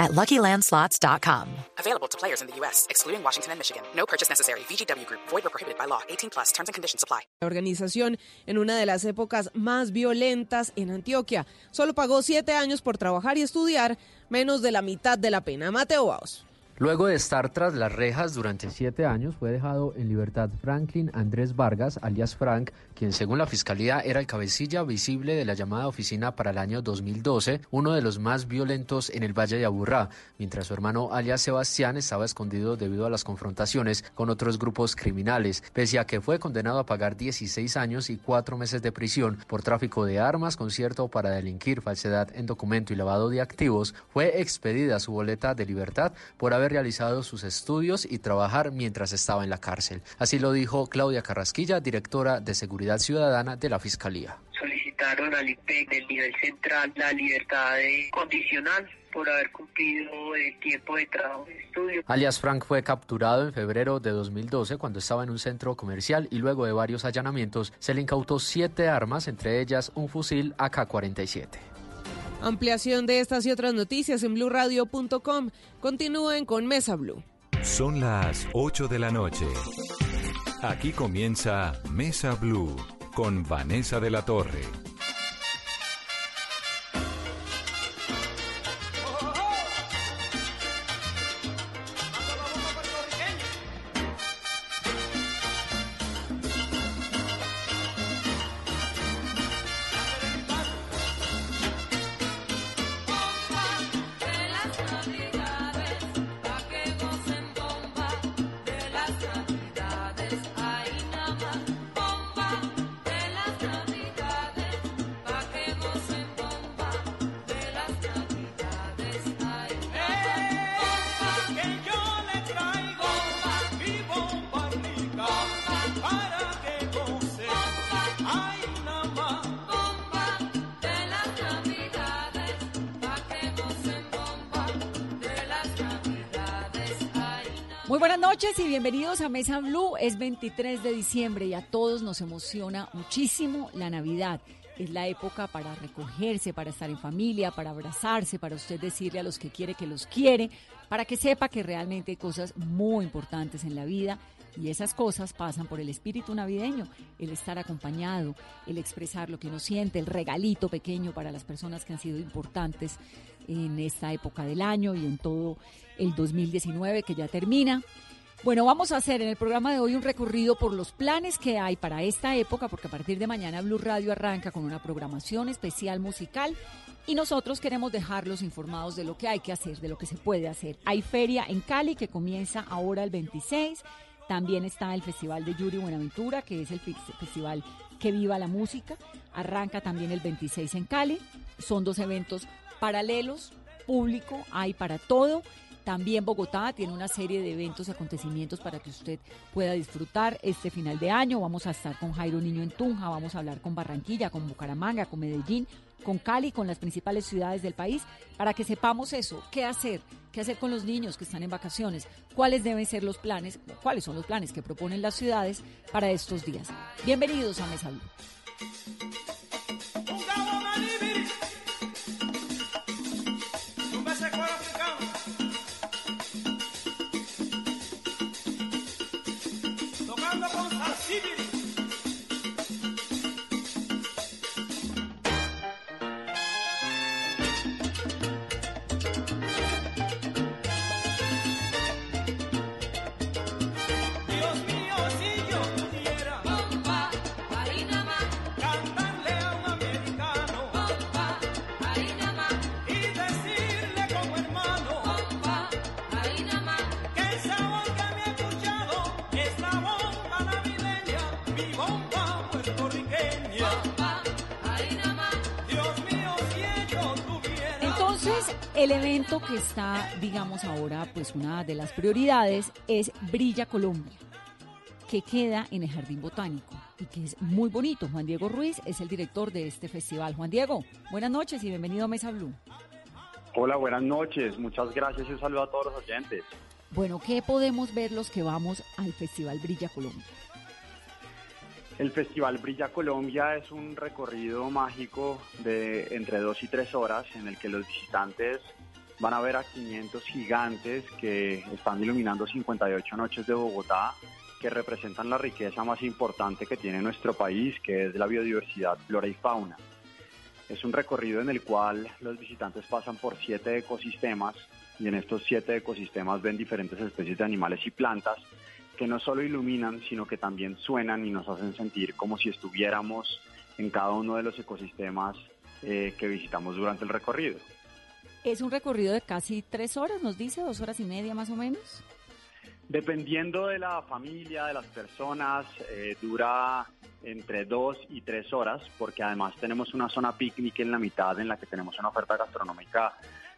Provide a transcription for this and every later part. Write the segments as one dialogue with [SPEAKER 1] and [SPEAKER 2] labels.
[SPEAKER 1] at LuckyLandSlots.com.
[SPEAKER 2] Available to players in the U.S., excluding Washington and Michigan. No purchase necessary. VGW Group. Void or prohibited by law. 18 plus. Terms and conditions apply.
[SPEAKER 3] La organización, en una de las épocas más violentas en Antioquia, solo pagó siete años por trabajar y estudiar, menos de la mitad de la pena. Mateo Baos.
[SPEAKER 4] Luego de estar tras las rejas durante siete años, fue dejado en libertad Franklin Andrés Vargas, alias Frank, quien según la fiscalía era el cabecilla visible de la llamada oficina para el año 2012, uno de los más violentos en el Valle de Aburrá, mientras su hermano alias Sebastián estaba escondido debido a las confrontaciones con otros grupos criminales, pese a que fue condenado a pagar 16 años y cuatro meses de prisión por tráfico de armas, concierto para delinquir, falsedad en documento y lavado de activos, fue expedida su boleta de libertad por haber realizado sus estudios y trabajar mientras estaba en la cárcel. Así lo dijo Claudia Carrasquilla, directora de Seguridad Ciudadana de la Fiscalía.
[SPEAKER 5] Solicitaron al IPEC del nivel central la libertad condicional por haber cumplido el tiempo de trabajo y estudio.
[SPEAKER 4] Alias Frank fue capturado en febrero de 2012 cuando estaba en un centro comercial y luego de varios allanamientos se le incautó siete armas, entre ellas un fusil AK-47.
[SPEAKER 3] Ampliación de estas y otras noticias en blurradio.com. Continúen con Mesa Blue.
[SPEAKER 6] Son las 8 de la noche. Aquí comienza Mesa Blue con Vanessa de la Torre.
[SPEAKER 7] Muy buenas noches y bienvenidos a Mesa Blue. Es 23 de diciembre y a todos nos emociona muchísimo la Navidad. Es la época para recogerse, para estar en familia, para abrazarse, para usted decirle a los que quiere que los quiere, para que sepa que realmente hay cosas muy importantes en la vida y esas cosas pasan por el espíritu navideño, el estar acompañado, el expresar lo que uno siente, el regalito pequeño para las personas que han sido importantes en esta época del año y en todo el 2019 que ya termina. Bueno, vamos a hacer en el programa de hoy un recorrido por los planes que hay para esta época, porque a partir de mañana Blue Radio arranca con una programación especial musical y nosotros queremos dejarlos informados de lo que hay que hacer, de lo que se puede hacer. Hay feria en Cali que comienza ahora el 26. También está el Festival de Yuri Buenaventura, que es el festival que viva la música. Arranca también el 26 en Cali. Son dos eventos paralelos, público, hay para todo. También Bogotá tiene una serie de eventos y acontecimientos para que usted pueda disfrutar este final de año. Vamos a estar con Jairo Niño en Tunja, vamos a hablar con Barranquilla, con Bucaramanga, con Medellín, con Cali, con las principales ciudades del país, para que sepamos eso, qué hacer, qué hacer con los niños que están en vacaciones, cuáles deben ser los planes, cuáles son los planes que proponen las ciudades para estos días. Bienvenidos a Mesa Blue. Que está, digamos ahora, pues una de las prioridades es Brilla Colombia. que queda en el Jardín Botánico y que es muy bonito. Juan Diego Ruiz es el director de este festival. Juan Diego, buenas noches y bienvenido a Mesa Blue.
[SPEAKER 8] Hola, buenas noches. Muchas gracias y un saludo a todos los oyentes.
[SPEAKER 7] Bueno, ¿qué podemos ver los que vamos al Festival Brilla Colombia?
[SPEAKER 8] El Festival Brilla Colombia es un recorrido mágico de entre dos y tres horas en el que los visitantes van a ver a 500 gigantes que están iluminando 58 noches de Bogotá, que representan la riqueza más importante que tiene nuestro país, que es la biodiversidad, flora y fauna. Es un recorrido en el cual los visitantes pasan por siete ecosistemas y en estos siete ecosistemas ven diferentes especies de animales y plantas que no solo iluminan, sino que también suenan y nos hacen sentir como si estuviéramos en cada uno de los ecosistemas eh, que visitamos durante el recorrido.
[SPEAKER 7] Es un recorrido de casi tres horas, nos dice, dos horas y media más o menos.
[SPEAKER 8] Dependiendo de la familia, de las personas, eh, dura entre dos y tres horas, porque además tenemos una zona picnic en la mitad en la que tenemos una oferta gastronómica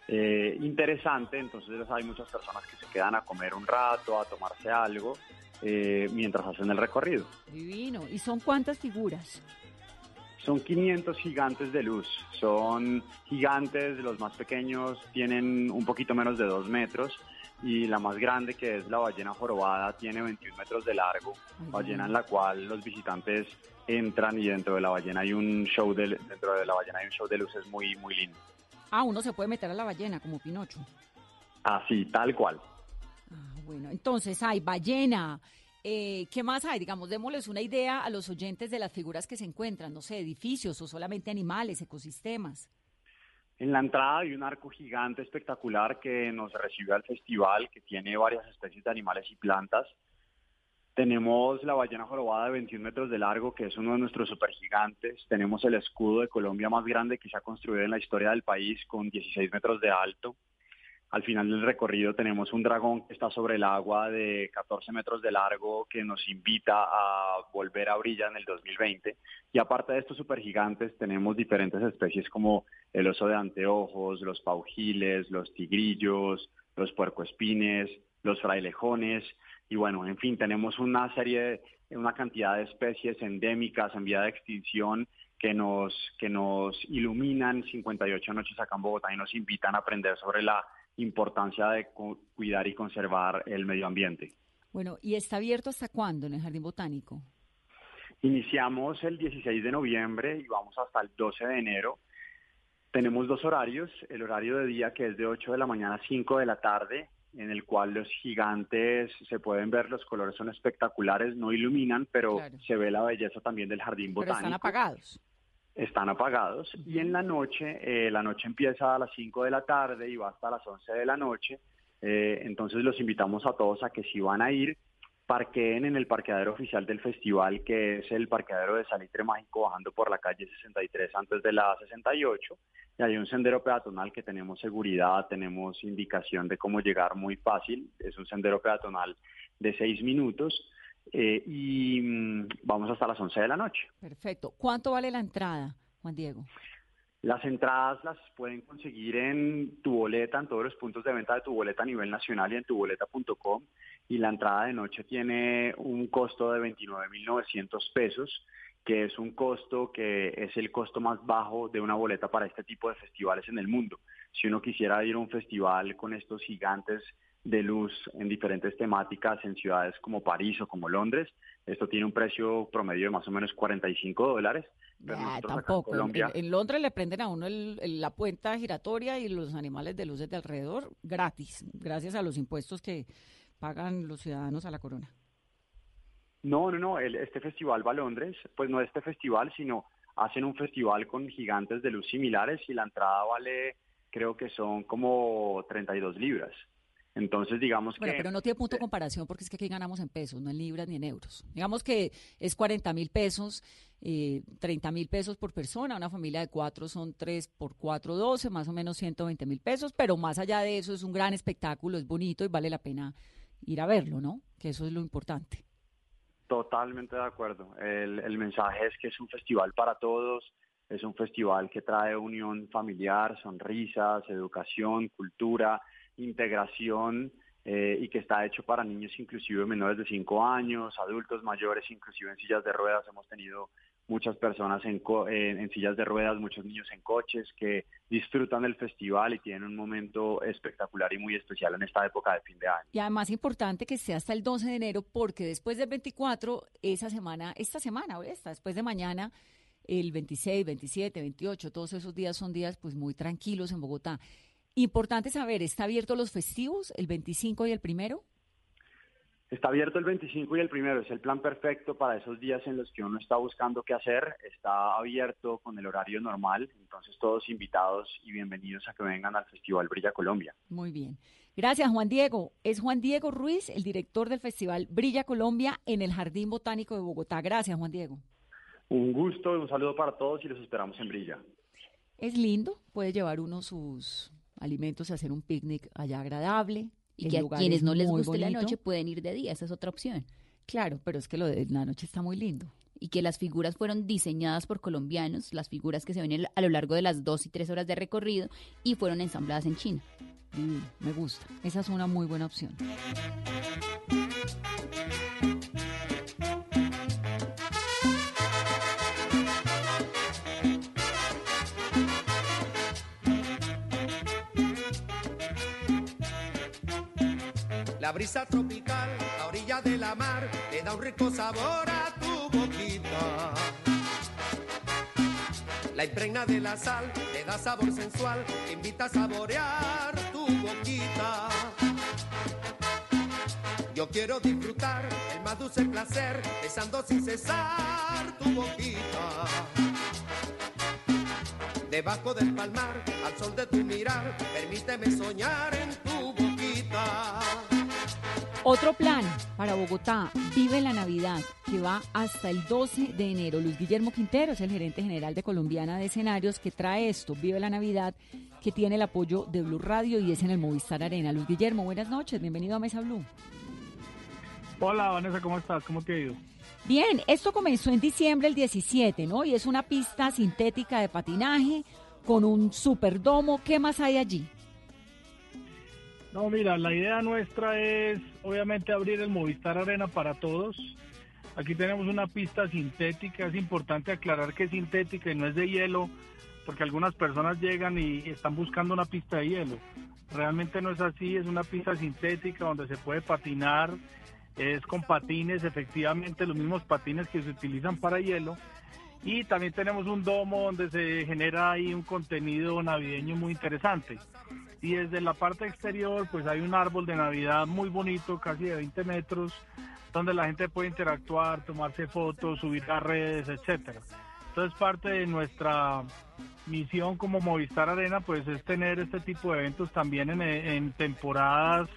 [SPEAKER 8] eh, interesante, entonces hay muchas personas que se quedan a comer un rato, a tomarse algo, eh, mientras hacen el recorrido.
[SPEAKER 7] Divino. ¿Y son cuántas figuras?
[SPEAKER 8] Son 500 gigantes de luz, son gigantes, los más pequeños tienen un poquito menos de dos metros y la más grande que es la ballena jorobada tiene 21 metros de largo, ballena en la cual los visitantes entran y dentro de la ballena hay un show de, dentro de la ballena hay un show de luces muy muy lindo.
[SPEAKER 7] Ah, uno se puede meter a la ballena como Pinocho.
[SPEAKER 8] Así, tal cual.
[SPEAKER 7] Ah, bueno, entonces hay ballena. Eh, ¿Qué más hay? Digamos, démosles una idea a los oyentes de las figuras que se encuentran, no sé, edificios o solamente animales, ecosistemas.
[SPEAKER 8] En la entrada hay un arco gigante espectacular que nos recibe al festival, que tiene varias especies de animales y plantas. Tenemos la ballena jorobada de 21 metros de largo, que es uno de nuestros supergigantes. Tenemos el escudo de Colombia más grande que se ha construido en la historia del país, con 16 metros de alto. Al final del recorrido tenemos un dragón que está sobre el agua de 14 metros de largo que nos invita a volver a brillar en el 2020. Y aparte de estos supergigantes tenemos diferentes especies como el oso de anteojos, los paujiles, los tigrillos, los puercoespines, los frailejones y bueno, en fin, tenemos una serie, una cantidad de especies endémicas en vía de extinción que nos, que nos iluminan 58 noches acá en Bogotá y nos invitan a aprender sobre la importancia de cuidar y conservar el medio ambiente.
[SPEAKER 7] Bueno, ¿y está abierto hasta cuándo en el Jardín Botánico?
[SPEAKER 8] Iniciamos el 16 de noviembre y vamos hasta el 12 de enero. Tenemos dos horarios, el horario de día que es de 8 de la mañana a 5 de la tarde en el cual los gigantes se pueden ver, los colores son espectaculares, no iluminan, pero se ve la belleza también del jardín botánico.
[SPEAKER 7] Pero están apagados.
[SPEAKER 8] Están apagados y en la noche, eh, la noche empieza a las 5 de la tarde y va hasta las 11 de la noche, eh, entonces los invitamos a todos a que si van a ir, parqueen en el parqueadero oficial del festival, que es el parqueadero de Salitre Mágico, bajando por la calle 63 antes de la 68. Y hay un sendero peatonal que tenemos seguridad, tenemos indicación de cómo llegar muy fácil. Es un sendero peatonal de seis minutos. Eh, y mm, vamos hasta las 11 de la noche.
[SPEAKER 7] Perfecto. ¿Cuánto vale la entrada, Juan Diego?
[SPEAKER 8] Las entradas las pueden conseguir en tu boleta, en todos los puntos de venta de tu boleta a nivel nacional y en tuboleta.com. Y la entrada de noche tiene un costo de 29.900 pesos, que es un costo que es el costo más bajo de una boleta para este tipo de festivales en el mundo. Si uno quisiera ir a un festival con estos gigantes de luz en diferentes temáticas en ciudades como París o como Londres, esto tiene un precio promedio de más o menos 45 dólares
[SPEAKER 7] tampoco. En, Londres le prenden a uno la puerta giratoria y los animales de luces de alrededor gratis, gracias a los impuestos que pagan los ciudadanos a la corona.
[SPEAKER 8] No, no, no. este festival va a Londres, pues no este festival, sino hacen un festival con gigantes de luz similares y la entrada vale, creo que son como 32 libras. Entonces, digamos
[SPEAKER 7] bueno, pero no tiene punto de comparación porque es que aquí ganamos en pesos, no en libras ni en euros. Digamos que es 40 mil pesos, eh, 30 mil pesos por persona. Una familia de cuatro son 3 por 4, 12, más o menos 120 mil pesos. Pero más allá de eso, es un gran espectáculo, es bonito y vale la pena ir a verlo, ¿no? Que eso es lo importante.
[SPEAKER 8] Totalmente de acuerdo. El, el mensaje es que es un festival para todos. Es un festival que trae unión familiar, sonrisas, educación, cultura integración eh, y que está hecho para niños inclusive menores de 5 años, adultos mayores, inclusive en sillas de ruedas. Hemos tenido muchas personas en, en, sillas de ruedas, muchos niños en coches que disfrutan del festival y tienen un momento espectacular y muy especial en esta época de fin de año.
[SPEAKER 7] Y además importante que sea hasta el 12 de enero porque después del 24, esa semana, esta semana o esta, después de mañana, el 26, 27, 28, todos esos días son días pues muy tranquilos en Bogotá. Importante saber, ¿está abierto los festivos el 25 y el primero?
[SPEAKER 8] Está abierto el 25 y el primero, es el plan perfecto para esos días en los que uno está buscando qué hacer. Está abierto con el horario normal, entonces todos invitados y bienvenidos a que vengan al Festival Brilla Colombia.
[SPEAKER 7] Muy bien. Gracias, Juan Diego. Es Juan Diego Ruiz, el director del Festival Brilla Colombia en el Jardín Botánico de Bogotá. Gracias, Juan Diego.
[SPEAKER 8] Un gusto, un saludo para todos y los esperamos en Brilla.
[SPEAKER 7] Es lindo, puede llevar uno sus alimentos y hacer un picnic allá agradable,
[SPEAKER 9] y que a quienes no les guste la noche pueden ir de día, esa es otra opción.
[SPEAKER 7] Claro, pero es que lo de la noche está muy lindo.
[SPEAKER 9] Y que las figuras fueron diseñadas por colombianos, las figuras que se ven a lo largo de las dos y tres horas de recorrido y fueron ensambladas en China.
[SPEAKER 7] me gusta. Esa es una muy buena opción.
[SPEAKER 10] La brisa tropical a orilla de la mar le da un rico sabor a tu boquita. La impregna de la sal le da sabor sensual, invita a saborear tu boquita. Yo quiero disfrutar el más dulce placer, besando sin cesar tu boquita. Debajo del palmar, al sol de tu mirar, permíteme soñar en tu boquita.
[SPEAKER 7] Otro plan para Bogotá, Vive la Navidad, que va hasta el 12 de enero. Luis Guillermo Quintero es el gerente general de Colombiana de Escenarios que trae esto, Vive la Navidad, que tiene el apoyo de Blue Radio y es en el Movistar Arena. Luis Guillermo, buenas noches, bienvenido a Mesa Blue.
[SPEAKER 11] Hola Vanessa, ¿cómo estás? ¿Cómo te ha ido?
[SPEAKER 7] Bien, esto comenzó en diciembre el 17, ¿no? Y es una pista sintética de patinaje con un superdomo. ¿Qué más hay allí?
[SPEAKER 11] No, mira, la idea nuestra es obviamente abrir el Movistar Arena para todos. Aquí tenemos una pista sintética, es importante aclarar que es sintética y no es de hielo, porque algunas personas llegan y están buscando una pista de hielo. Realmente no es así, es una pista sintética donde se puede patinar, es con patines, efectivamente los mismos patines que se utilizan para hielo. Y también tenemos un domo donde se genera ahí un contenido navideño muy interesante y desde la parte exterior pues hay un árbol de Navidad muy bonito, casi de 20 metros, donde la gente puede interactuar, tomarse fotos, subir a redes, etcétera. Entonces parte de nuestra misión como Movistar Arena pues es tener este tipo de eventos también en, temporadas,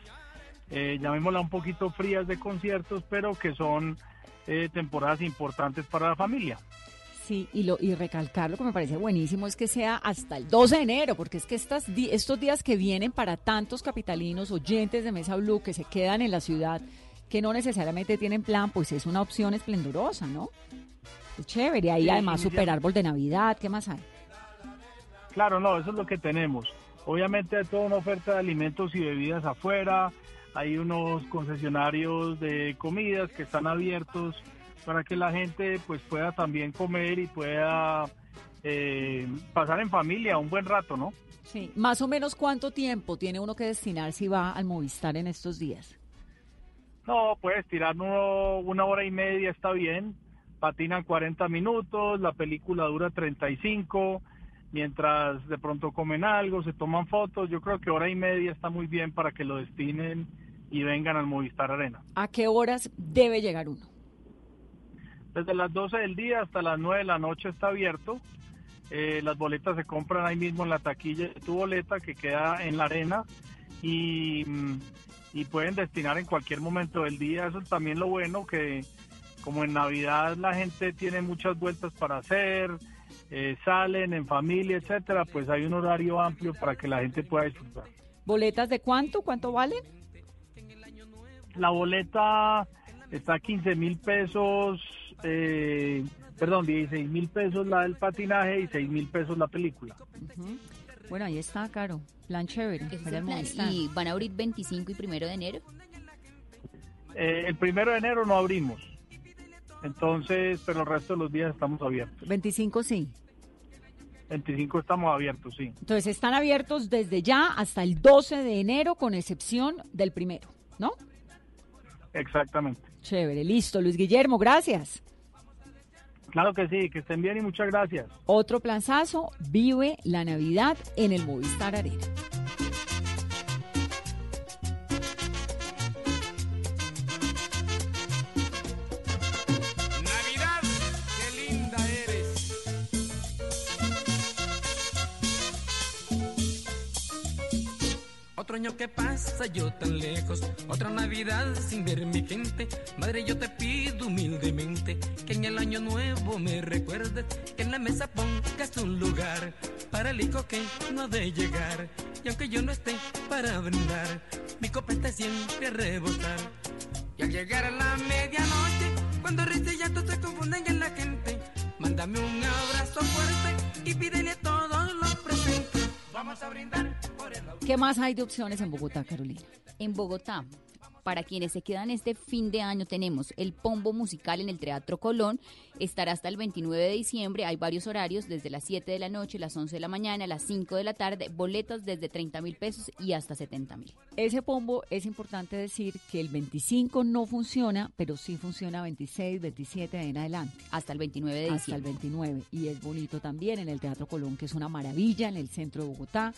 [SPEAKER 11] eh, llamémosla un poquito frías de conciertos, pero que son eh, temporadas importantes para la familia.
[SPEAKER 7] Sí, y, lo, y recalcar lo que me parece buenísimo es que sea hasta el 12 de enero, porque es que estas, estos días que vienen para tantos capitalinos, oyentes de Mesa Blue que se quedan en la ciudad, que no necesariamente tienen plan, pues es una opción esplendorosa, ¿no? Es chévere. Ahí además super árbol de Navidad, ¿qué más hay?
[SPEAKER 11] Claro, no, eso es lo que tenemos. Obviamente hay toda una oferta de alimentos y bebidas afuera, hay unos concesionarios de comidas que están abiertos para que la gente pues pueda también comer y pueda eh, pasar en familia un buen rato, ¿no?
[SPEAKER 7] Sí, más o menos cuánto tiempo tiene uno que destinar si va al Movistar en estos días.
[SPEAKER 11] No, puedes tirar una hora y media, está bien. Patinan 40 minutos, la película dura 35, mientras de pronto comen algo, se toman fotos. Yo creo que hora y media está muy bien para que lo destinen y vengan al Movistar Arena.
[SPEAKER 7] ¿A qué horas debe llegar uno?
[SPEAKER 11] Desde las 12 del día hasta las 9 de la noche está abierto. Eh, las boletas se compran ahí mismo en la taquilla de tu boleta que queda en la arena y, pueden destinar en cualquier momento del día. Eso es también lo bueno que como en Navidad la gente tiene muchas vueltas para hacer, eh, salen en familia, etcétera, pues hay un horario amplio para que la gente pueda disfrutar.
[SPEAKER 7] ¿Boletas de cuánto? ¿Cuánto valen?
[SPEAKER 11] La boleta está a 15 mil pesos eh, perdón, 16 mil pesos la del patinaje y 6 mil pesos la película.
[SPEAKER 7] Bueno, ahí está, Caro. Plan chévere.
[SPEAKER 9] Es plan. Y van a abrir 25 y primero de enero.
[SPEAKER 11] Eh, el primero de enero no abrimos. Entonces, pero el resto de los días estamos abiertos.
[SPEAKER 7] 25 sí.
[SPEAKER 11] 25 estamos abiertos, sí.
[SPEAKER 7] Entonces están abiertos desde ya hasta el 12 de enero, con excepción del primero, ¿no?
[SPEAKER 11] Exactamente.
[SPEAKER 7] Chévere, listo. Luis Guillermo, gracias.
[SPEAKER 11] Claro que sí, que estén bien y muchas gracias.
[SPEAKER 7] Otro planzazo, vive la Navidad en el Movistar Arena.
[SPEAKER 10] Otro año que pasa yo tan lejos, otra Navidad sin ver mi gente. Madre, yo te pido humildemente que en el año nuevo me recuerdes, que en la mesa pongas un lugar para el hijo que no ha de llegar. Y aunque yo no esté para brindar, mi copa está siempre a rebosar. Y al llegar a la medianoche, cuando risa y llanto se confunden en la gente, mándame un abrazo fuerte y pídele a todos los presentes.
[SPEAKER 7] ¿Qué más hay de opciones en Bogotá, Carolina?
[SPEAKER 9] En Bogotá, para quienes se quedan este fin de año, tenemos el Pombo Musical en el Teatro Colón. Estará hasta el 29 de diciembre. Hay varios horarios, desde las 7 de la noche, las 11 de la mañana, las 5 de la tarde. Boletas desde 30 mil pesos y hasta 70 mil.
[SPEAKER 7] Ese pombo es importante decir que el 25 no funciona, pero sí funciona 26, 27 en adelante.
[SPEAKER 9] Hasta el 29 de
[SPEAKER 7] Hasta el
[SPEAKER 9] diciembre.
[SPEAKER 7] 29. Y es bonito también en el Teatro Colón, que es una maravilla en el centro de Bogotá.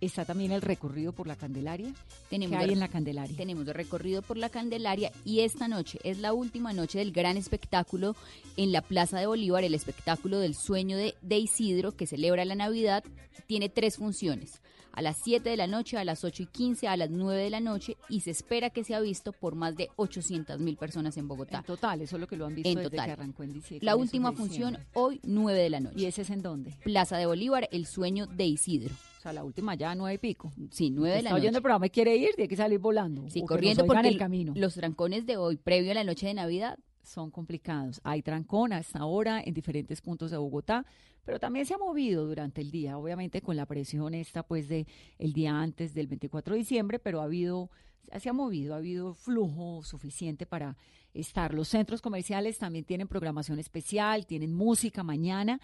[SPEAKER 7] Está también el recorrido por la Candelaria.
[SPEAKER 9] Tenemos
[SPEAKER 7] ¿Qué hay en la Candelaria?
[SPEAKER 9] Tenemos de recorrido por la Candelaria y esta noche es la última noche del gran espectáculo en la Plaza de Bolívar, el espectáculo del sueño de, de Isidro que celebra la Navidad. Tiene tres funciones, a las 7 de la noche, a las 8 y 15, a las 9 de la noche y se espera que sea visto por más de 800 mil personas en Bogotá.
[SPEAKER 7] En total, eso es lo que lo han visto
[SPEAKER 9] En
[SPEAKER 7] desde
[SPEAKER 9] total.
[SPEAKER 7] que arrancó en diciembre.
[SPEAKER 9] La última función hoy 9 de la noche.
[SPEAKER 7] ¿Y ese es en dónde?
[SPEAKER 9] Plaza de Bolívar, el sueño de Isidro.
[SPEAKER 7] O sea, la última ya nueve y pico.
[SPEAKER 9] Sí, 9 de
[SPEAKER 7] Está
[SPEAKER 9] la
[SPEAKER 7] oyendo
[SPEAKER 9] noche.
[SPEAKER 7] el programa y quiere ir, tiene que salir volando.
[SPEAKER 9] Sí, corriendo porque
[SPEAKER 7] el camino.
[SPEAKER 9] los trancones de hoy, previo a la noche de Navidad,
[SPEAKER 7] son complicados. Hay trancón hasta ahora en diferentes puntos de Bogotá, pero también se ha movido durante el día, obviamente con la presión esta pues de el día antes del 24 de diciembre, pero ha habido se ha movido, ha habido flujo suficiente para estar. Los centros comerciales también tienen programación especial, tienen música mañana,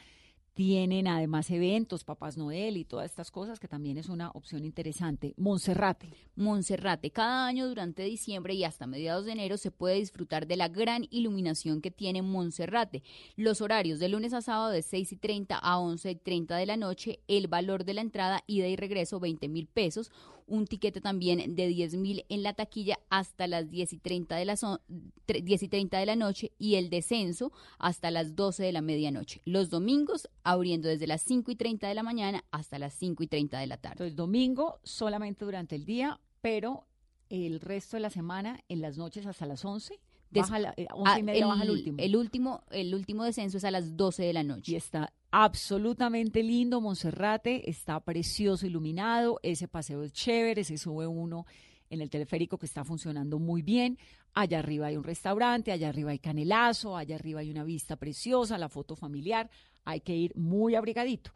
[SPEAKER 7] tienen además eventos, Papás Noel y todas estas cosas que también es una opción interesante. Monserrate.
[SPEAKER 9] Monserrate. Cada año durante diciembre y hasta mediados de enero se puede disfrutar de la gran iluminación que tiene Monserrate. Los horarios de lunes a sábado de 6 y 30 a 11 y 30 de la noche, el valor de la entrada, ida y regreso 20 mil pesos, un tiquete también de 10 mil en la taquilla hasta las 10 y 30 de la, so- tre- 10 y 30 de la noche y el descenso hasta las 12 de la medianoche. Los domingos abriendo desde las 5 y 30 de la mañana hasta las 5 y 30 de la tarde.
[SPEAKER 7] Entonces, domingo solamente durante el día, pero el resto de la semana en las noches hasta las 11.
[SPEAKER 9] Des-
[SPEAKER 7] Baja la, eh, 11 y
[SPEAKER 9] Ah,
[SPEAKER 7] media baja el último.
[SPEAKER 9] El último, el último descenso es a las 12 de la noche.
[SPEAKER 7] Y está absolutamente lindo, Monserrate, está precioso, iluminado, ese paseo es chévere, se sube uno en el teleférico que está funcionando muy bien, allá arriba hay un restaurante, allá arriba hay canelazo, allá arriba hay una vista preciosa, la foto familiar, hay que ir muy abrigadito.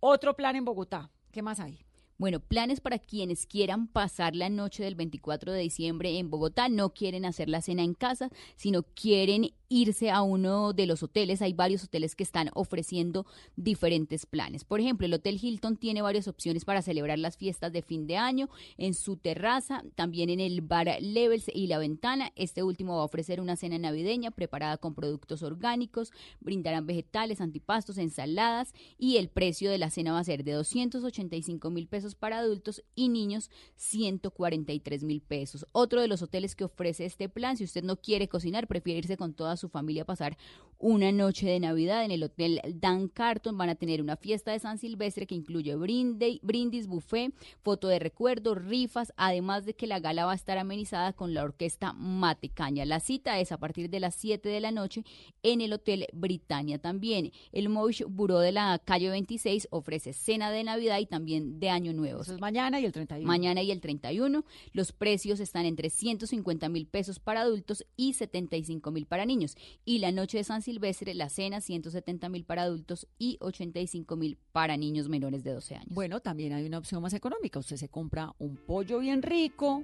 [SPEAKER 7] Otro plan en Bogotá, ¿qué más hay?
[SPEAKER 9] Bueno, planes para quienes quieran pasar la noche del 24 de diciembre en Bogotá, no quieren hacer la cena en casa, sino quieren irse a uno de los hoteles. Hay varios hoteles que están ofreciendo diferentes planes. Por ejemplo, el Hotel Hilton tiene varias opciones para celebrar las fiestas de fin de año en su terraza, también en el bar Levels y La Ventana. Este último va a ofrecer una cena navideña preparada con productos orgánicos, brindarán vegetales, antipastos, ensaladas y el precio de la cena va a ser de 285 mil pesos para adultos y niños 143 mil pesos. Otro de los hoteles que ofrece este plan, si usted no quiere cocinar, prefiere irse con toda su familia pasar una noche de Navidad en el Hotel Dan Carton. Van a tener una fiesta de San Silvestre que incluye brinde- brindis, buffet, foto de recuerdo, rifas, además de que la gala va a estar amenizada con la orquesta Matecaña. La cita es a partir de las 7 de la noche en el Hotel Britannia. También el Moish Buró de la calle 26 ofrece cena de Navidad y también de Año Nuevo.
[SPEAKER 7] Eso es mañana y el 31.
[SPEAKER 9] Mañana y el 31. Los precios están entre 150 mil pesos para adultos y 75 mil para niños. Y la noche de San silvestre, la cena 170 mil para adultos y 85 mil para niños menores de 12 años.
[SPEAKER 7] Bueno, también hay una opción más económica. Usted se compra un pollo bien rico,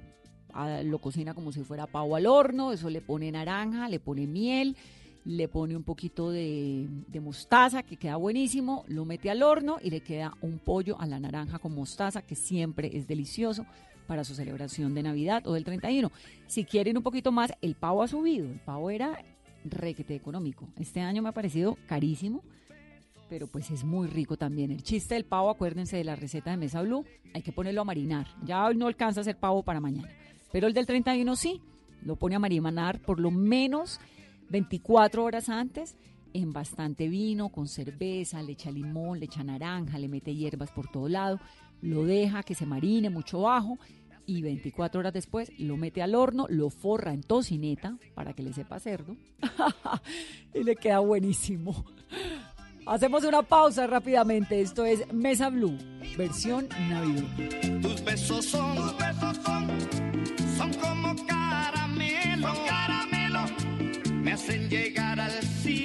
[SPEAKER 7] ah, lo cocina como si fuera pavo al horno, eso le pone naranja, le pone miel, le pone un poquito de, de mostaza, que queda buenísimo, lo mete al horno y le queda un pollo a la naranja con mostaza, que siempre es delicioso para su celebración de Navidad o del 31. Si quieren un poquito más, el pavo ha subido. El pavo era requete económico. Este año me ha parecido carísimo, pero pues es muy rico también. El chiste del pavo, acuérdense de la receta de Mesa Blue, hay que ponerlo a marinar. Ya hoy no alcanza a ser pavo para mañana, pero el del 31 sí, lo pone a marinar por lo menos 24 horas antes en bastante vino, con cerveza, le echa limón, le echa naranja, le mete hierbas por todo lado, lo deja que se marine mucho bajo y 24 horas después lo mete al horno, lo forra en tocineta para que le sepa cerdo y le queda buenísimo. Hacemos una pausa rápidamente. Esto es Mesa Blue, versión navideña.
[SPEAKER 12] Tus besos son, tus besos son, son como caramelo, caramelo. Me hacen llegar al cielo,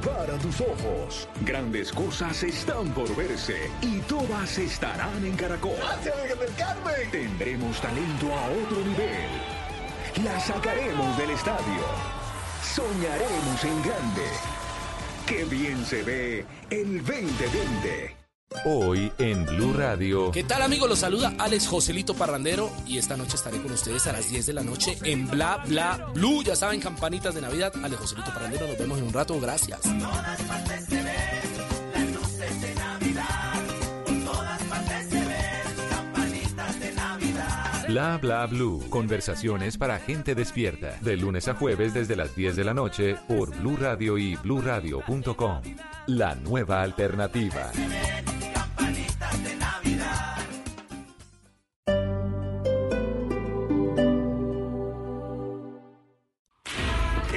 [SPEAKER 13] prepara tus ojos. Grandes cosas están por verse y todas estarán en Caracol. Carmen! Tendremos talento a otro nivel. La sacaremos del estadio. Soñaremos en grande. Qué bien se ve el 2020.
[SPEAKER 14] Hoy en Blue Radio.
[SPEAKER 15] ¿Qué tal amigos? Los saluda Alex Joselito Parrandero y esta noche estaré con ustedes a las 10 de la noche en Bla Bla Blue. Ya saben, campanitas de Navidad. Alex Joselito Parrandero, nos vemos en un rato. Gracias.
[SPEAKER 14] Bla Bla Blue. Conversaciones para gente despierta. De lunes a jueves desde las 10 de la noche por Blue Radio y bluradio.com. La nueva alternativa.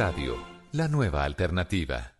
[SPEAKER 14] Radio, la nueva alternativa.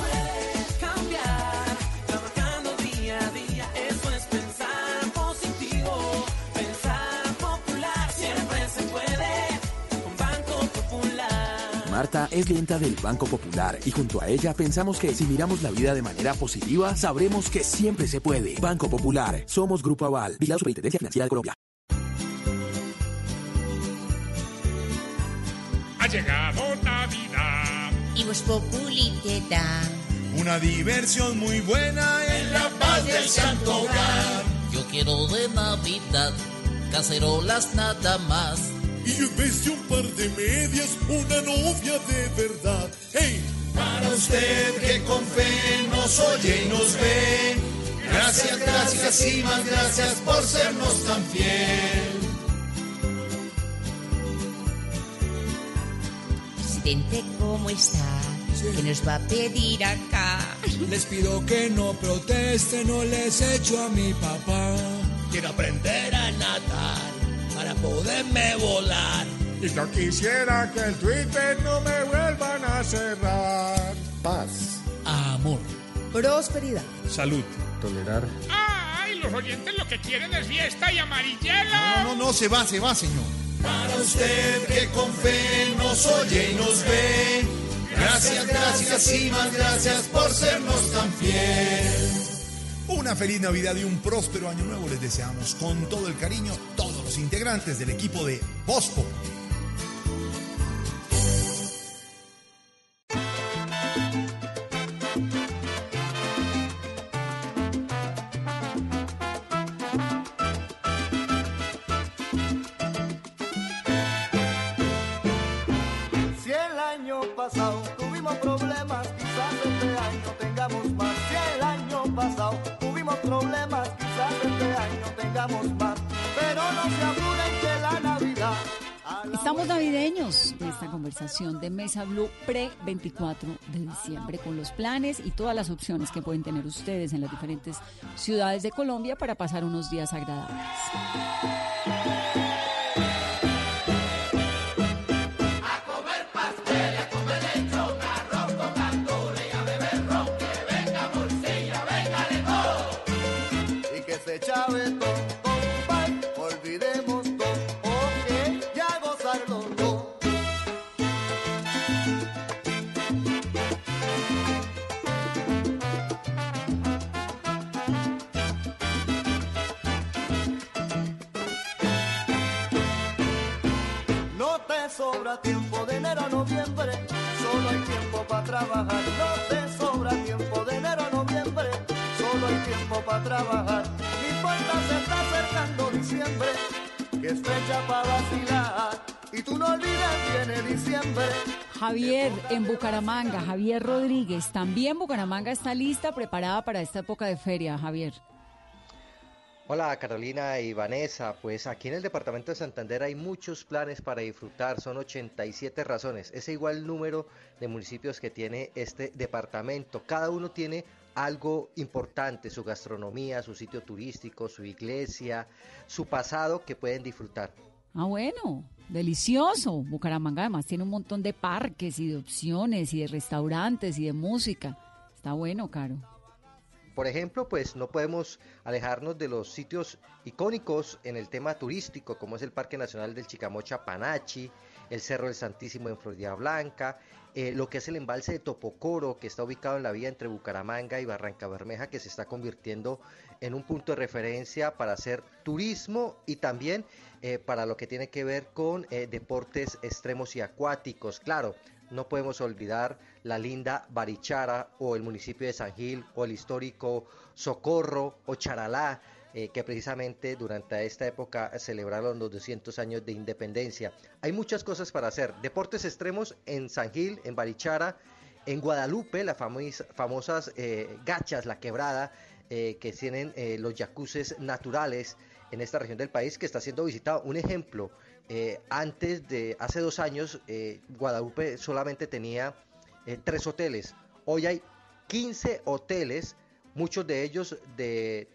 [SPEAKER 16] Marta es clienta del Banco Popular y junto a ella pensamos que si miramos la vida de manera positiva, sabremos que siempre se puede. Banco Popular, somos Grupo Aval, Vigilado Superintendencia Financiera de Colombia.
[SPEAKER 17] Ha llegado Navidad.
[SPEAKER 18] Y Voz Populi te da
[SPEAKER 19] Una diversión muy buena en la paz del santo hogar.
[SPEAKER 20] Yo quiero de Navidad, cacerolas nada más.
[SPEAKER 19] Y en vez de un par de medias, una novia de verdad. ¡Hey! Para usted que con fe nos oye y nos ve. Gracias, gracias y más gracias por sernos tan fiel.
[SPEAKER 18] Presidente, ¿cómo está? ¿Qué nos va a pedir acá?
[SPEAKER 19] Les pido que no protesten, no les echo a mi papá. Quiero aprender a nadar poderme volar. Y no quisiera que el Twitter no me vuelvan a cerrar. Paz.
[SPEAKER 16] Amor.
[SPEAKER 21] Prosperidad.
[SPEAKER 19] Salud.
[SPEAKER 16] Tolerar.
[SPEAKER 17] ¡Ay! Los oyentes lo que quieren es fiesta y amarillelo.
[SPEAKER 19] No, no, no, se va, se va, señor. Para usted que con fe nos oye y nos ve. Gracias, gracias y más gracias por sernos tan fiel. Una feliz Navidad y un próspero año nuevo les deseamos con todo el cariño todos integrantes del equipo de.
[SPEAKER 22] Si
[SPEAKER 7] de Mesa Blue pre-24 de diciembre con los planes y todas las opciones que pueden tener ustedes en las diferentes ciudades de Colombia para pasar unos días agradables.
[SPEAKER 22] Sobra tiempo de enero a noviembre, solo hay tiempo para trabajar. No te sobra tiempo de enero a noviembre, solo hay tiempo para trabajar. No importa, se está acercando diciembre, que es fecha para vacilar. Y tú no olvides, viene diciembre.
[SPEAKER 7] Javier en Bucaramanga, Javier Rodríguez, también Bucaramanga está lista, preparada para esta época de feria, Javier.
[SPEAKER 23] Hola Carolina y Vanessa, pues aquí en el departamento de Santander hay muchos planes para disfrutar, son 87 razones, es igual número de municipios que tiene este departamento, cada uno tiene algo importante, su gastronomía, su sitio turístico, su iglesia, su pasado que pueden disfrutar.
[SPEAKER 7] Ah, bueno, delicioso. Bucaramanga además tiene un montón de parques y de opciones y de restaurantes y de música. Está bueno, Caro.
[SPEAKER 23] Por ejemplo, pues no podemos alejarnos de los sitios icónicos en el tema turístico, como es el Parque Nacional del Chicamocha Panachi, el Cerro del Santísimo en Florida Blanca, eh, lo que es el embalse de Topocoro, que está ubicado en la vía entre Bucaramanga y Barranca Bermeja, que se está convirtiendo en un punto de referencia para hacer turismo y también eh, para lo que tiene que ver con eh, deportes extremos y acuáticos. Claro, no podemos olvidar la linda Barichara o el municipio de San Gil o el histórico Socorro o Charalá, eh, que precisamente durante esta época celebraron los 200 años de independencia. Hay muchas cosas para hacer. Deportes extremos en San Gil, en Barichara, en Guadalupe, las famosas eh, gachas, la quebrada, eh, que tienen los jacuzzes naturales en esta región del país que está siendo visitado. Un ejemplo, antes de, hace dos años, Guadalupe solamente tenía tres hoteles. Hoy hay 15 hoteles muchos de ellos de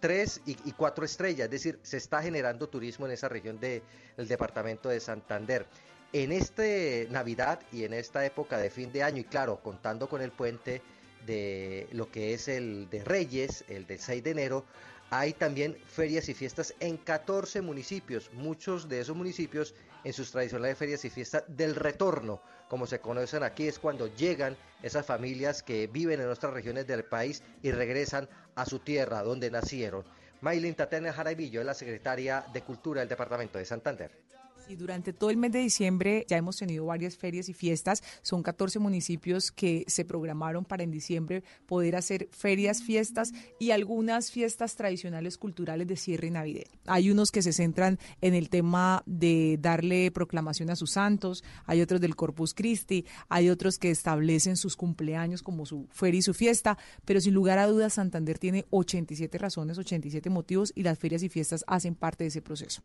[SPEAKER 23] tres y, cuatro estrellas, es decir, se está generando turismo en esa región del departamento de Santander. En este Navidad y en esta época de fin de año, y claro, contando con el puente de lo que es el de Reyes, el del 6 de enero, hay también ferias y fiestas en 14 municipios. Muchos de esos municipios en sus tradicionales ferias y fiestas del retorno, como se conocen aquí, es cuando llegan esas familias que viven en nuestras regiones del país y regresan a su tierra, donde nacieron. Maylin Tatiana Jaravillo es la secretaria de Cultura del Departamento de Santander.
[SPEAKER 24] Y durante todo el mes de diciembre ya hemos tenido varias ferias y fiestas. Son 14 municipios que se programaron para en diciembre poder hacer ferias, fiestas y algunas fiestas tradicionales culturales de cierre navideño. Hay unos que se centran en el tema de darle proclamación a sus santos, hay otros del Corpus Christi, hay otros que establecen sus cumpleaños como su feria y su fiesta, pero sin lugar a dudas Santander tiene 87 razones, 87 motivos y las ferias y fiestas hacen parte de ese proceso.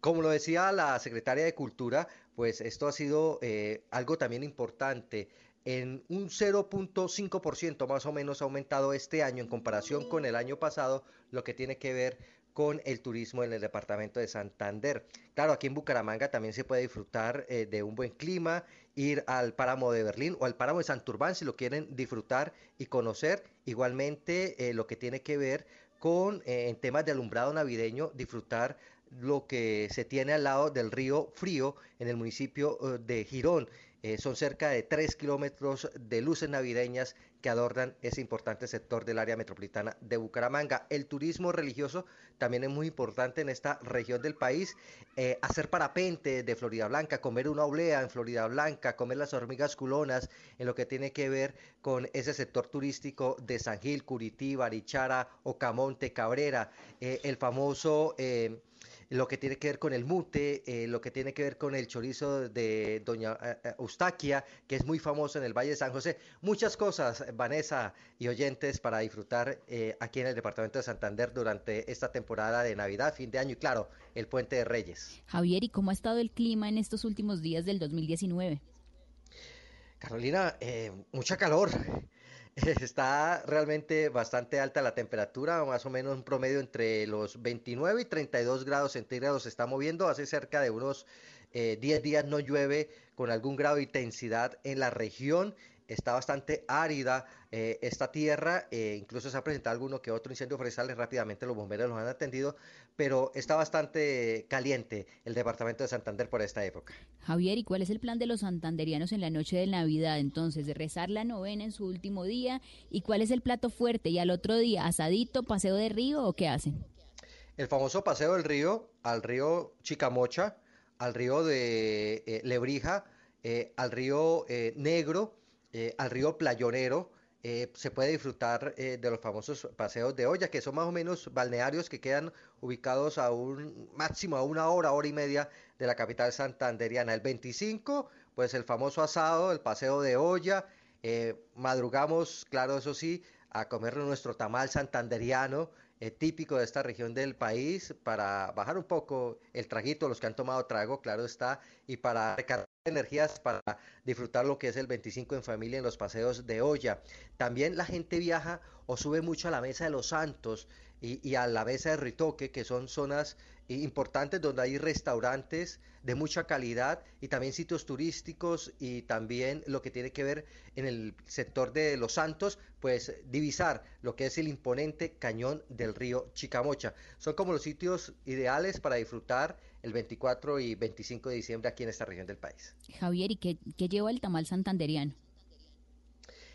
[SPEAKER 23] Como lo decía la secretaria de Cultura, pues esto ha sido eh, algo también importante. En un 0.5% más o menos ha aumentado este año en comparación con el año pasado, lo que tiene que ver con el turismo en el departamento de Santander. Claro, aquí en Bucaramanga también se puede disfrutar eh, de un buen clima, ir al páramo de Berlín o al páramo de Santurbán si lo quieren disfrutar y conocer. Igualmente, eh, lo que tiene que ver con en temas de alumbrado navideño, disfrutar lo que se tiene al lado del río Frío en el municipio eh, de Girón. Eh, son cerca de 3 kilómetros de luces navideñas que adornan ese importante sector del área metropolitana de Bucaramanga. El turismo religioso también es muy importante en esta región del país. Eh, hacer parapente de Florida Blanca, comer una oblea en Florida Blanca, comer las hormigas culonas en lo que tiene que ver con ese sector turístico de San Gil, Curití, Barichara, Ocamonte, Cabrera, el famoso lo que tiene que ver con el mute, eh, lo que tiene que ver con el chorizo de doña eh, eh, Eustaquia, que es muy famoso en el Valle de San José. Muchas cosas, Vanessa y oyentes, para disfrutar aquí en el departamento de Santander durante esta temporada de Navidad, fin de año y claro, el Puente de Reyes.
[SPEAKER 9] Javier, ¿y cómo ha estado el clima en estos últimos días del 2019?
[SPEAKER 23] Carolina, mucha calor. Está realmente bastante alta la temperatura, más o menos un promedio entre los 29 y 32 grados centígrados se está moviendo. Hace cerca de unos 10 eh, días no llueve con algún grado de intensidad en la región está bastante árida eh, esta tierra, eh, incluso se ha presentado alguno que otro incendio forestal, rápidamente los bomberos los han atendido, pero está bastante caliente el departamento de Santander por esta época.
[SPEAKER 9] Javier, ¿y cuál es el plan de los santanderianos en la noche de Navidad entonces? ¿De rezar la novena en su último día? ¿Y cuál es el plato fuerte? ¿Y al otro día, asadito, paseo de río o qué hacen?
[SPEAKER 23] El famoso paseo del río, al río Chicamocha, al río de eh, Lebrija, al río Negro, eh, al río Playonero. Eh, se puede disfrutar eh, de los famosos paseos de olla, que son más o menos balnearios que quedan ubicados a un máximo a una hora, hora y media de la capital santanderiana. El 25, pues el famoso asado, el paseo de olla. madrugamos, claro, eso sí, a comer nuestro tamal santanderiano, típico de esta región del país, para bajar un poco el traguito, los que han tomado trago, claro está, y para recargar energías para disfrutar lo que es el 25 en familia en los paseos de olla. También la gente viaja o sube mucho a la mesa de los santos y, y a la Besa de Ritoque, que son zonas importantes donde hay restaurantes de mucha calidad y también sitios turísticos y también lo que tiene que ver en el sector de Los Santos, pues divisar lo que es el imponente cañón del río Chicamocha. Son como los sitios ideales para disfrutar el 24 y 25 de diciembre aquí en esta región del país.
[SPEAKER 9] Javier, ¿y qué, qué lleva el tamal santanderiano?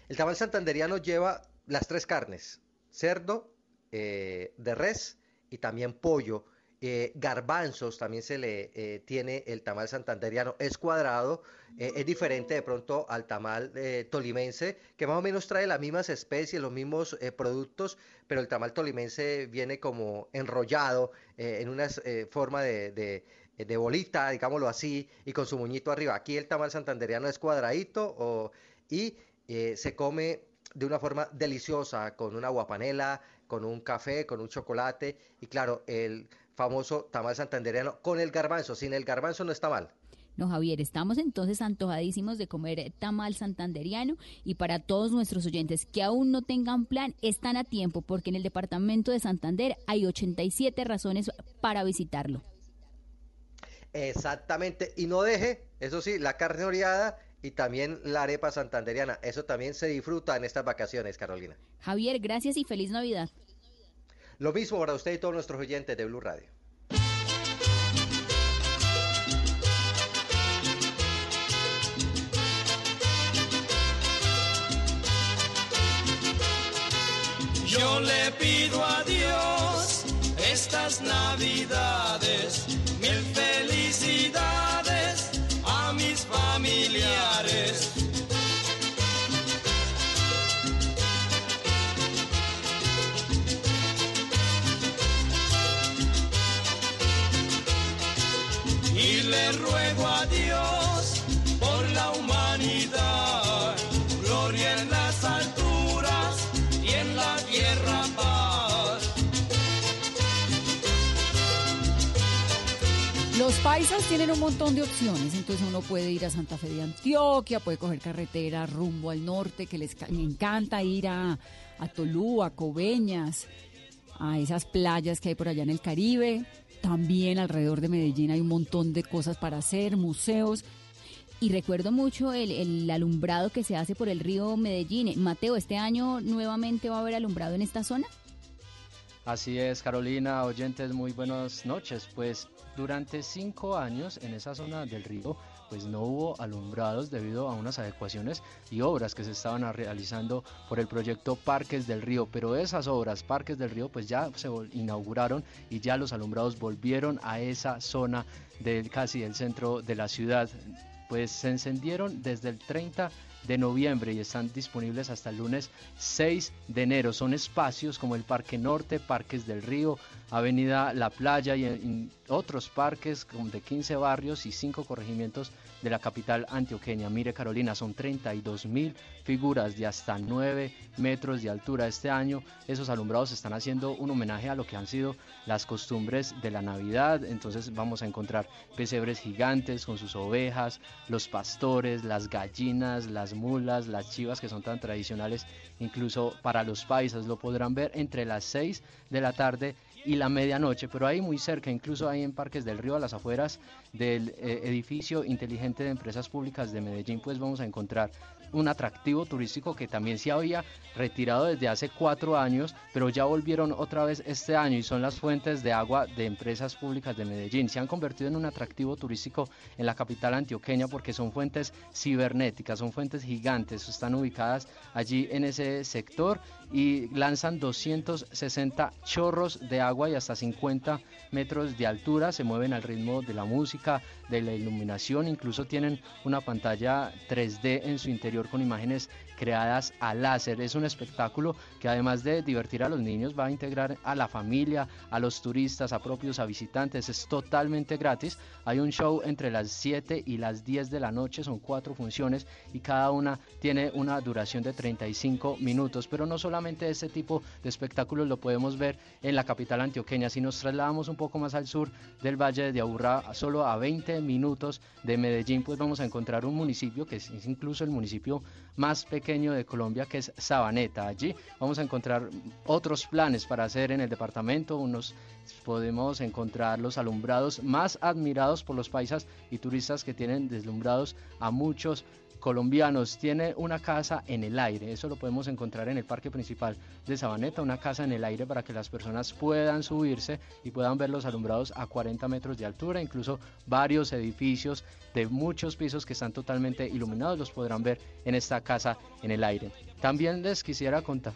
[SPEAKER 23] El tamal santanderiano lleva las tres carnes, cerdo, eh, de res y también pollo. Eh, garbanzos también se le eh, tiene el tamal santanderiano, es cuadrado, eh, es diferente de pronto al tamal eh, tolimense, que más o menos trae las mismas especies, los mismos eh, productos, pero el tamal tolimense viene como enrollado en una forma de, de- bolita, digámoslo así, y con su muñito arriba. Aquí el tamal santanderiano es cuadradito y eh, se come de una forma deliciosa, con una guapanela, con un café, con un chocolate, y claro, el famoso tamal santanderiano con el garbanzo. Sin el garbanzo no está mal.
[SPEAKER 9] No, Javier, estamos entonces antojadísimos de comer tamal santanderiano y para todos nuestros oyentes que aún no tengan plan, están a tiempo porque en el departamento de Santander hay 87 razones para visitarlo.
[SPEAKER 23] Exactamente, y no deje, eso sí, la carne oreada y también la arepa santanderiana. Eso también se disfruta en estas vacaciones, Carolina.
[SPEAKER 9] Javier, gracias y feliz Navidad.
[SPEAKER 23] Lo mismo para usted y todos nuestros oyentes de Blue Radio.
[SPEAKER 19] Yo le pido a Dios estas navidades,
[SPEAKER 7] tienen un montón de opciones, entonces uno puede ir a Santa Fe de Antioquia, puede coger carretera rumbo al norte, que les encanta ir a, Tolú, a Coveñas, a esas playas que hay por allá en el Caribe. También alrededor de Medellín hay un montón de cosas para hacer, museos.
[SPEAKER 9] Y recuerdo mucho el alumbrado que se hace por el río Medellín. Mateo, ¿este año nuevamente va a haber alumbrado en esta zona?
[SPEAKER 4] Así es, Carolina, oyentes, muy buenas noches. Pues durante cinco años en esa zona del río, pues no hubo alumbrados debido a unas adecuaciones y obras que se estaban realizando por el proyecto Parques del Río. Pero esas obras, Parques del Río, pues ya se inauguraron y ya los alumbrados volvieron a esa zona del casi del centro de la ciudad. Pues se encendieron desde el 30 de noviembre y están disponibles hasta el lunes 6 de enero. Son espacios como el Parque Norte, Parques del Río, Avenida La Playa y, y otros parques de 15 barrios y 5 corregimientos de la capital antioqueña. Mire Carolina, son 32 mil figuras de hasta 9 metros de altura este año. Esos alumbrados están haciendo un homenaje a lo que han sido las costumbres de la Navidad. Entonces vamos a encontrar pesebres gigantes con sus ovejas, los pastores, las gallinas, las mulas, las chivas que son tan tradicionales incluso para los paisas. Lo podrán ver entre las 6 de la tarde y la medianoche, pero ahí muy cerca, incluso ahí en Parques del Río, a las afueras del eh, edificio inteligente de empresas públicas de Medellín, pues vamos a encontrar un atractivo turístico que también se había retirado desde hace cuatro años, pero ya volvieron otra vez este año y son las fuentes de agua de empresas públicas de Medellín. Se han convertido en un atractivo turístico en la capital antioqueña porque son fuentes cibernéticas, son fuentes gigantes, están ubicadas allí en ese sector y lanzan 260 chorros de agua y hasta 50 metros de altura, se mueven al ritmo de la música, de la iluminación, incluso tienen una pantalla 3D en su interior con imágenes creadas a láser. Es un espectáculo que además de divertir a los niños va a integrar a la familia, a los turistas, a propios, a visitantes. Es totalmente gratis. Hay un show entre las 7 y las 10 de la noche, son cuatro funciones y cada una tiene una duración de 35 minutos. Pero no solamente este tipo de espectáculos lo podemos ver en la capital antioqueña. Si nos trasladamos un poco más al sur del Valle de Aburrá, solo a 20 minutos de Medellín, pues vamos a encontrar un municipio que es incluso el municipio más pequeño de Colombia, que es Sabaneta. Allí vamos a encontrar otros planes para hacer en el departamento, unos podemos encontrar los alumbrados más admirados por los paisas y turistas que tienen deslumbrados a muchos colombianos. Tiene una casa en el aire, eso lo podemos encontrar en el parque principal de Sabaneta, una casa en el aire para que las personas puedan subirse y puedan ver los alumbrados a 40 metros de altura, incluso varios edificios de muchos pisos que están totalmente iluminados los podrán ver en esta casa en el aire. También les quisiera contar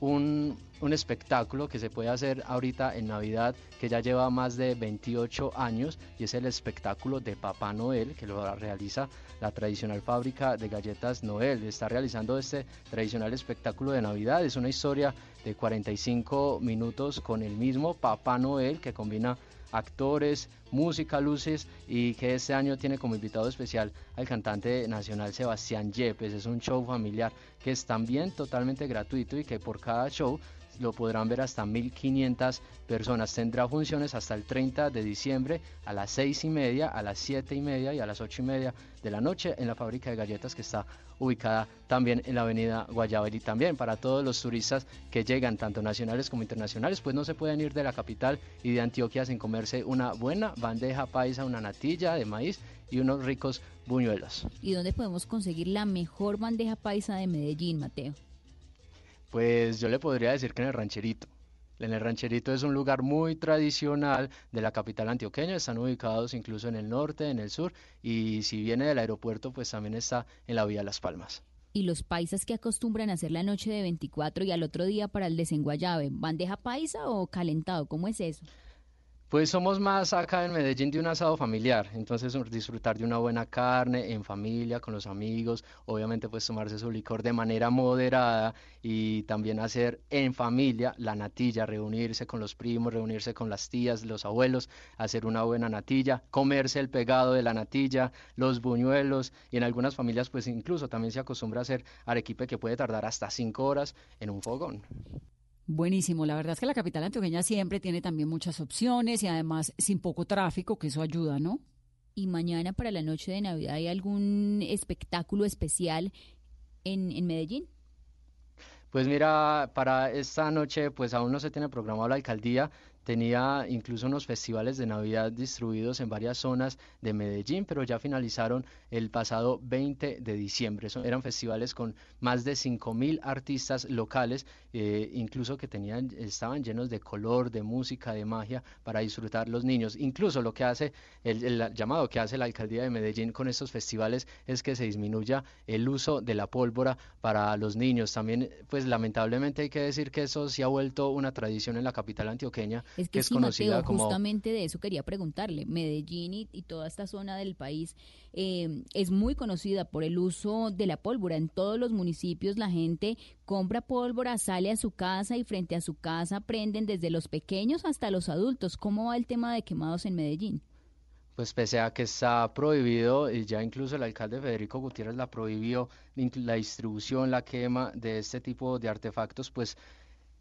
[SPEAKER 4] un, espectáculo que se puede hacer ahorita en Navidad que ya lleva más de 28 años y es el espectáculo de Papá Noel que lo realiza la tradicional fábrica de galletas Noel. Está realizando este tradicional espectáculo de Navidad. Es una historia de 45 minutos con el mismo Papá Noel que combina actores, música, luces y que este año tiene como invitado especial al cantante nacional Sebastián Yepes. Es un show familiar que es también totalmente gratuito y que por cada show lo podrán ver hasta 1500 personas. Tendrá funciones hasta el 30 de diciembre a las 6 y media, a las 7 y media y a las 8 y media de la noche en la fábrica de galletas que está ubicada también en la avenida Guayabel y también para todos los turistas que llegan, tanto nacionales como internacionales, pues no se pueden ir de la capital y de Antioquia sin comerse una buena bandeja paisa, una natilla de maíz y unos ricos buñuelos.
[SPEAKER 9] ¿Y dónde podemos conseguir la mejor bandeja paisa de Medellín, Mateo?
[SPEAKER 4] Pues yo le podría decir que en el rancherito. En el rancherito es un lugar muy tradicional de la capital antioqueña, están ubicados incluso en el norte, en el sur, y si viene del aeropuerto, pues también está en la vía Las Palmas.
[SPEAKER 9] ¿Y los paisas que acostumbran a hacer la noche de 24 y al otro día para el desenguayabe, bandeja paisa o calentado? ¿Cómo es eso?
[SPEAKER 4] Pues somos más acá en Medellín de un asado familiar, entonces disfrutar de una buena carne en familia, con los amigos, obviamente pues tomarse su licor de manera moderada y también hacer en familia la natilla, reunirse con los primos, reunirse con las tías, los abuelos, hacer una buena natilla, comerse el pegado de la natilla, los buñuelos y en algunas familias pues incluso también se acostumbra a hacer arequipe que puede tardar hasta cinco horas en un fogón.
[SPEAKER 7] Buenísimo, la verdad es que la capital antioqueña siempre tiene también muchas opciones y además sin poco tráfico, que eso ayuda, ¿no?
[SPEAKER 9] Y mañana para la noche de Navidad hay algún espectáculo especial en, en Medellín.
[SPEAKER 4] Pues mira, para esta noche pues aún no se tiene programado la alcaldía, tenía incluso unos festivales de Navidad distribuidos en varias zonas de Medellín, pero ya finalizaron el pasado 20 de diciembre. eran festivales con más de 5.000 artistas locales, eh, incluso que tenían, estaban llenos de color, de música, de magia para disfrutar los niños. Incluso lo que hace, el, el llamado que hace la alcaldía de Medellín con estos festivales es que se disminuya el uso de la pólvora para los niños. También, pues lamentablemente hay que decir que eso se ha vuelto una tradición en la capital antioqueña
[SPEAKER 9] es que, sí, Mateo, justamente de eso quería preguntarle. Medellín y, toda esta zona del país eh, es muy conocida por el uso de la pólvora. En todos los municipios la gente compra pólvora, sale a su casa y frente a su casa prenden desde los pequeños hasta los adultos. ¿Cómo va el tema de quemados en Medellín?
[SPEAKER 4] Pues pese a que está prohibido, y ya incluso el alcalde Federico Gutiérrez la prohibió, la distribución, la quema de este tipo de artefactos, pues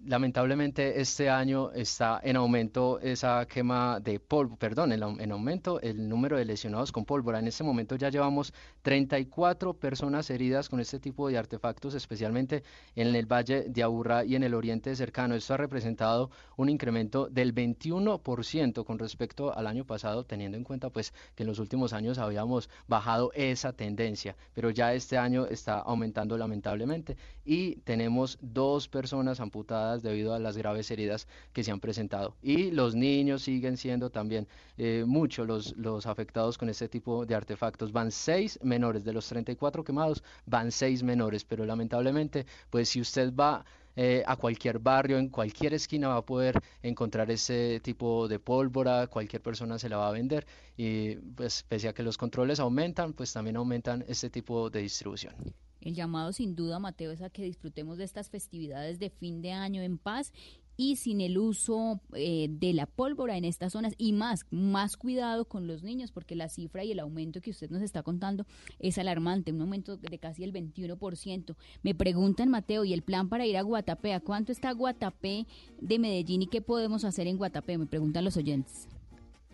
[SPEAKER 4] lamentablemente este año está en aumento esa quema de polvo, perdón, en, aumento el número de lesionados con pólvora. En este momento ya llevamos 34 personas heridas con este tipo de artefactos, especialmente en el Valle de Aburrá y en el Oriente cercano. Esto ha representado un incremento del 21% con respecto al año pasado, teniendo en cuenta pues que en los últimos años habíamos bajado esa tendencia, pero ya este año está aumentando lamentablemente y tenemos dos personas amputadas debido a las graves heridas que se han presentado. Y los niños siguen siendo también eh, muchos los, los afectados con este tipo de artefactos. Van seis menores, de los 34 quemados, van seis menores, pero lamentablemente, pues si usted va eh, a cualquier barrio, en cualquier esquina va a poder encontrar ese tipo de pólvora, cualquier persona se la va a vender y pues pese a que los controles aumentan, pues también aumentan este tipo de distribución.
[SPEAKER 9] El llamado sin duda, Mateo, es a que disfrutemos de estas festividades de fin de año en paz y sin el uso eh, de la pólvora en estas zonas y más, más cuidado con los niños porque la cifra y el aumento que usted nos está contando es alarmante, un aumento de casi el 21%. Me preguntan, Mateo, ¿y el plan para ir a Guatapé? ¿A cuánto está Guatapé de Medellín y qué podemos hacer en Guatapé? Me preguntan los oyentes.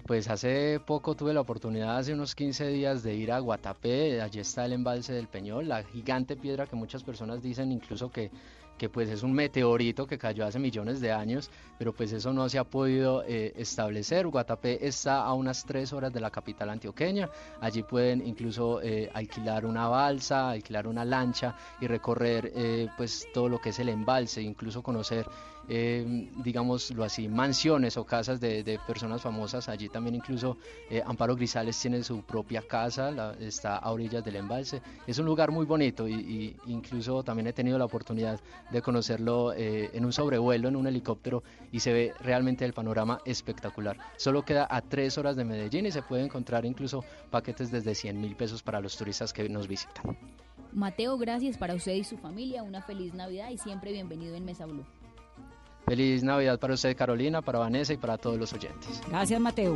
[SPEAKER 4] Pues hace poco tuve la oportunidad, hace unos 15 días, de ir a Guatapé, allí está el embalse del Peñol, la gigante piedra que muchas personas dicen incluso que que pues es un meteorito que cayó hace millones de años, pero pues eso no se ha podido eh, establecer. Guatapé está a unas tres horas de la capital antioqueña, allí pueden incluso eh, alquilar una balsa, alquilar una lancha y recorrer eh, pues todo lo que es el embalse, incluso conocer eh, digámoslo así, mansiones o casas de, personas famosas. Allí también incluso eh, Amparo Grisales tiene su propia casa, está a orillas del embalse. Es un lugar muy bonito y, incluso también he tenido la oportunidad de conocerlo eh, en un sobrevuelo, en un helicóptero y se ve realmente el panorama espectacular. Solo queda a tres horas de Medellín y se puede encontrar incluso paquetes desde 100 mil pesos para los turistas que nos visitan.
[SPEAKER 9] Mateo, gracias para usted y su familia, una feliz Navidad y siempre bienvenido en Mesa Blue.
[SPEAKER 4] Feliz Navidad para usted, Carolina, para Vanessa y para todos los oyentes.
[SPEAKER 7] Gracias, Mateo.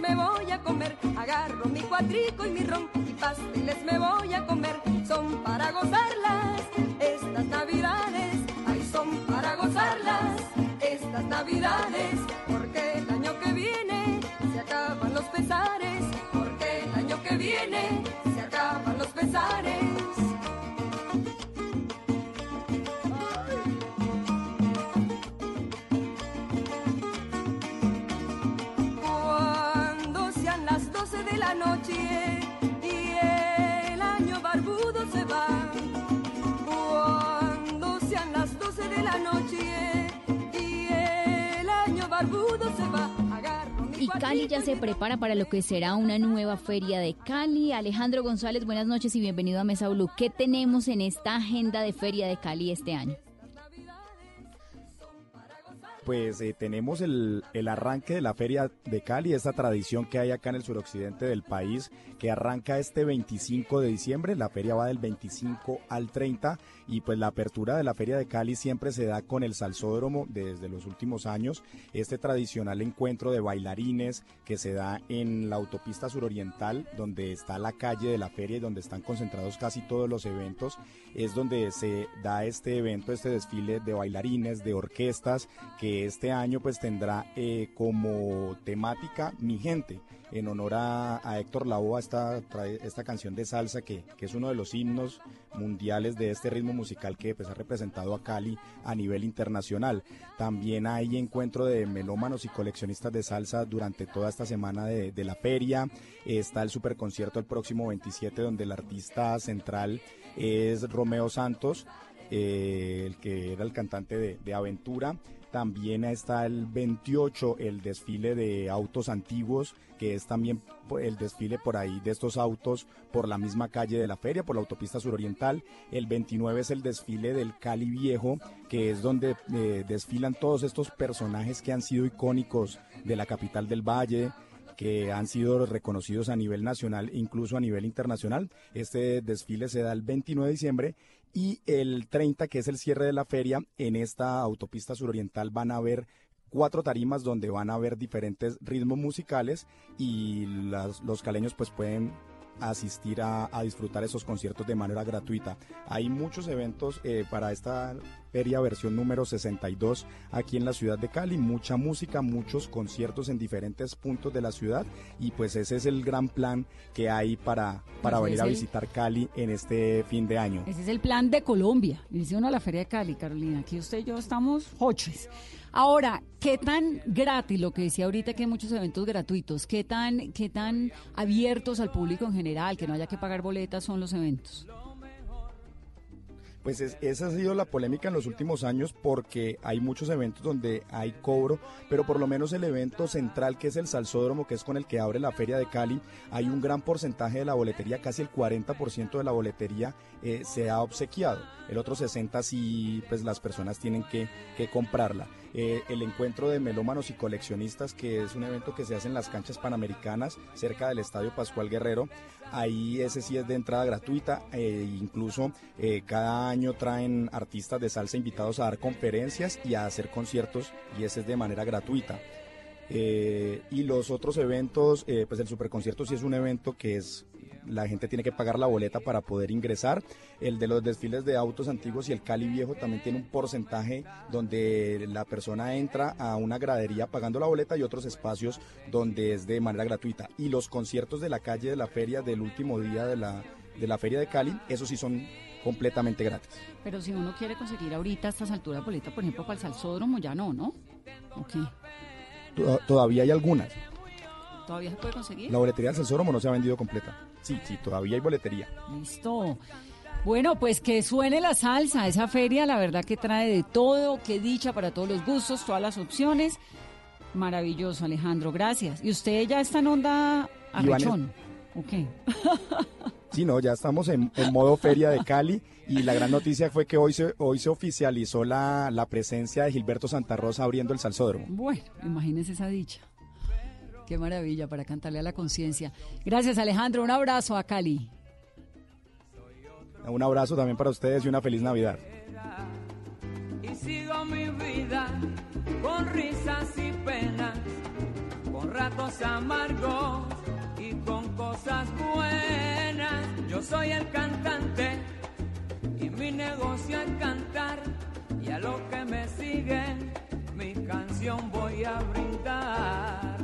[SPEAKER 6] Me voy a comer. Agarro mi cuadrico y mi ron y pasteles me voy a comer. Son para gozarlas estas navidades, ay son para gozarlas estas navidades,
[SPEAKER 9] Cali ya se prepara para lo que será una nueva feria de Cali. Alejandro González, buenas noches y bienvenido a Mesa Blue. ¿Qué tenemos en esta agenda de feria de Cali este año?
[SPEAKER 25] pues eh, tenemos el, arranque de la Feria de Cali, esta tradición que hay acá en el suroccidente del país, que arranca este 25 de diciembre, la feria va del 25 al 30 y pues la apertura de la Feria de Cali siempre se da con el salsódromo desde los últimos años, este tradicional encuentro de bailarines que se da en la autopista suroriental, donde está la calle de la feria y donde están concentrados casi todos los eventos, es donde se da este evento, este desfile de bailarines, de orquestas, que este año pues tendrá eh, como temática Mi Gente, en honor a, Héctor Lavoe, esta, esta canción de salsa que, es uno de los himnos mundiales de este ritmo musical que pues, ha representado a Cali a nivel internacional. También hay encuentro de melómanos y coleccionistas de salsa durante toda esta semana de, la feria. Está el superconcierto el próximo 27 donde el artista central es Romeo Santos. Eh, el que era el cantante de, de Aventura. También está el 28, el desfile de autos antiguos, que es también el desfile por ahí de estos autos por la misma calle de la feria, por la autopista suroriental. El 29 es el desfile del Cali Viejo, que es donde eh, desfilan todos estos personajes que han sido icónicos de la capital del Valle, que han sido reconocidos a nivel nacional, incluso a nivel internacional. Este desfile se da el 29 de diciembre y el 30, que es el cierre de la feria, en esta autopista suroriental van a haber cuatro tarimas donde van a haber diferentes ritmos musicales y los caleños pues pueden asistir a, disfrutar esos conciertos de manera gratuita. Hay muchos eventos eh, para esta feria versión número 62 aquí en la ciudad de Cali, mucha música, muchos conciertos en diferentes puntos de la ciudad y pues ese es el gran plan que hay para, para venir a visitar Cali en este fin de año.
[SPEAKER 7] Ese es el plan de Colombia, dice uno a la feria de Cali, Carolina, aquí usted y yo estamos hoches. Ahora, ¿qué tan gratis, lo que decía ahorita que hay muchos eventos gratuitos, qué tan, qué tan abiertos al público en general, que no haya que pagar boletas son los eventos?
[SPEAKER 25] Pues esa ha sido la polémica en los últimos años porque hay muchos eventos donde hay cobro, pero por lo menos el evento central que es el Salsódromo, que es con el que abre la Feria de Cali, hay un gran porcentaje de la boletería, casi el 40% de la boletería eh, se ha obsequiado. El otro 60% sí, pues las personas tienen que, que comprarla. eh, el encuentro de melómanos y coleccionistas, que es un evento que se hace en las canchas panamericanas, cerca del Estadio Pascual Guerrero. Ahí ese sí es de entrada gratuita, e incluso eh, cada año traen artistas de salsa invitados a dar conferencias y a hacer conciertos, y ese es de manera gratuita. Eh, y los otros eventos, eh, pues el superconcierto sí es un evento que es la gente tiene que pagar la boleta para poder ingresar. El de los desfiles de autos antiguos y el Cali Viejo también tiene un porcentaje donde la persona entra a una gradería pagando la boleta y otros espacios donde es de manera gratuita. Y los conciertos de la calle de la feria del último día de la, de la feria de Cali, esos sí son completamente gratis.
[SPEAKER 7] Pero si uno quiere conseguir ahorita a estas alturas boleta, por ejemplo, para el salsódromo, ya no, ¿no? Ok.
[SPEAKER 25] To- Todavía hay algunas.
[SPEAKER 7] ¿Todavía se puede conseguir?
[SPEAKER 25] La boletería del Censóromo no se ha vendido completa. Sí, sí, todavía hay boletería.
[SPEAKER 7] Listo. Bueno, pues que suene la salsa. Esa feria, la verdad que trae de todo. Qué dicha para todos los gustos, todas las opciones. Maravilloso, Alejandro. Gracias. ¿Y usted ya está en onda arrechón? Ok.
[SPEAKER 25] Sí, no, ya estamos en, en modo feria de Cali y la gran noticia fue que hoy se, hoy se oficializó la, la presencia de Gilberto Santa Rosa abriendo el Salsódromo.
[SPEAKER 7] Bueno, imagínese esa dicha. Qué maravilla para cantarle a la conciencia. Gracias, Alejandro. Un abrazo a Cali.
[SPEAKER 25] Un abrazo también para ustedes y una feliz Navidad.
[SPEAKER 26] y sigo mi vida con risas y penas, con ratos amargos y con cosas buenas. Yo soy el cantante y mi negocio es cantar y a lo que me siguen mi canción voy a brindar.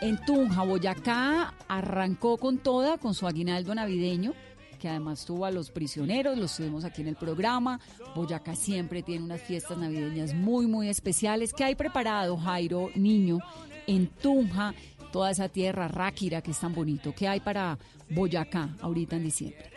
[SPEAKER 7] En Tunja, Boyacá, arrancó con toda, con su aguinaldo navideño, que además tuvo a los prisioneros, los tuvimos aquí en el programa. Boyacá siempre tiene unas fiestas navideñas muy, muy especiales. ¿Qué hay preparado, Jairo, niño, en Tunja, toda esa tierra ráquira que es tan bonito? ¿Qué hay para Boyacá ahorita en diciembre?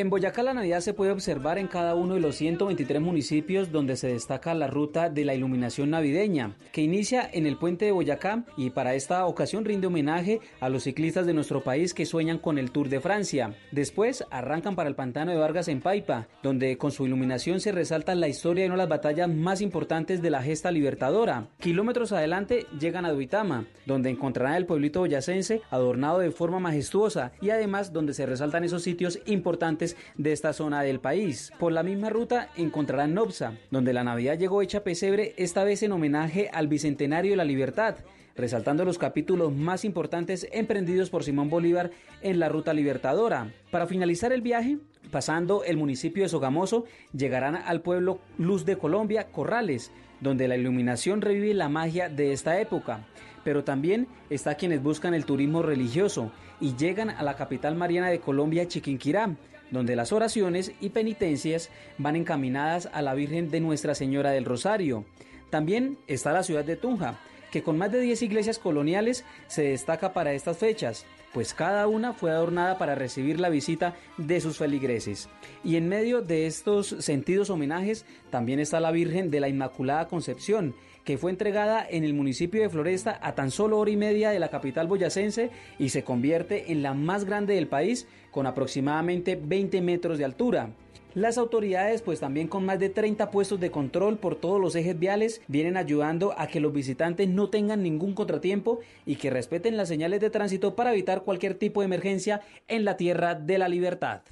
[SPEAKER 27] En Boyacá la Navidad se puede observar en cada uno de los 123 municipios donde se destaca la ruta de la iluminación navideña, que inicia en el puente de Boyacá y para esta ocasión rinde homenaje a los ciclistas de nuestro país que sueñan con el Tour de Francia. Después arrancan para el pantano de Vargas en Paipa, donde con su iluminación se resalta la historia de una de las batallas más importantes de la gesta libertadora. Kilómetros adelante llegan a Duitama, donde encontrarán el pueblito boyacense adornado de forma majestuosa y además donde se resaltan esos sitios importantes de esta zona del país. Por la misma ruta encontrarán Nopsa, donde la Navidad llegó hecha pesebre, esta vez en homenaje al Bicentenario de la Libertad resaltando los capítulos más importantes emprendidos por Simón Bolívar en la ruta libertadora. Para finalizar el viaje, pasando el municipio de Sogamoso, llegarán al pueblo Luz de Colombia, Corrales, donde la iluminación revive la magia de esta época. Pero también está quienes buscan el turismo religioso y llegan a la capital mariana de Colombia, Chiquinquirá, donde las oraciones y penitencias van encaminadas a la Virgen de Nuestra Señora del Rosario. También está la ciudad de Tunja, que con más de 10 iglesias coloniales se destaca para estas fechas, pues cada una fue adornada para recibir la visita de sus feligreses. Y en medio de estos sentidos homenajes también está la Virgen de la Inmaculada Concepción, que fue entregada en el municipio de Floresta a tan solo hora y media de la capital boyacense y se convierte en la más grande del país con aproximadamente 20 metros de altura. Las autoridades, pues también con más de 30 puestos de control por todos los ejes viales, vienen ayudando a que los visitantes no tengan ningún contratiempo y que respeten las señales de tránsito para evitar cualquier tipo de emergencia en la tierra de la libertad.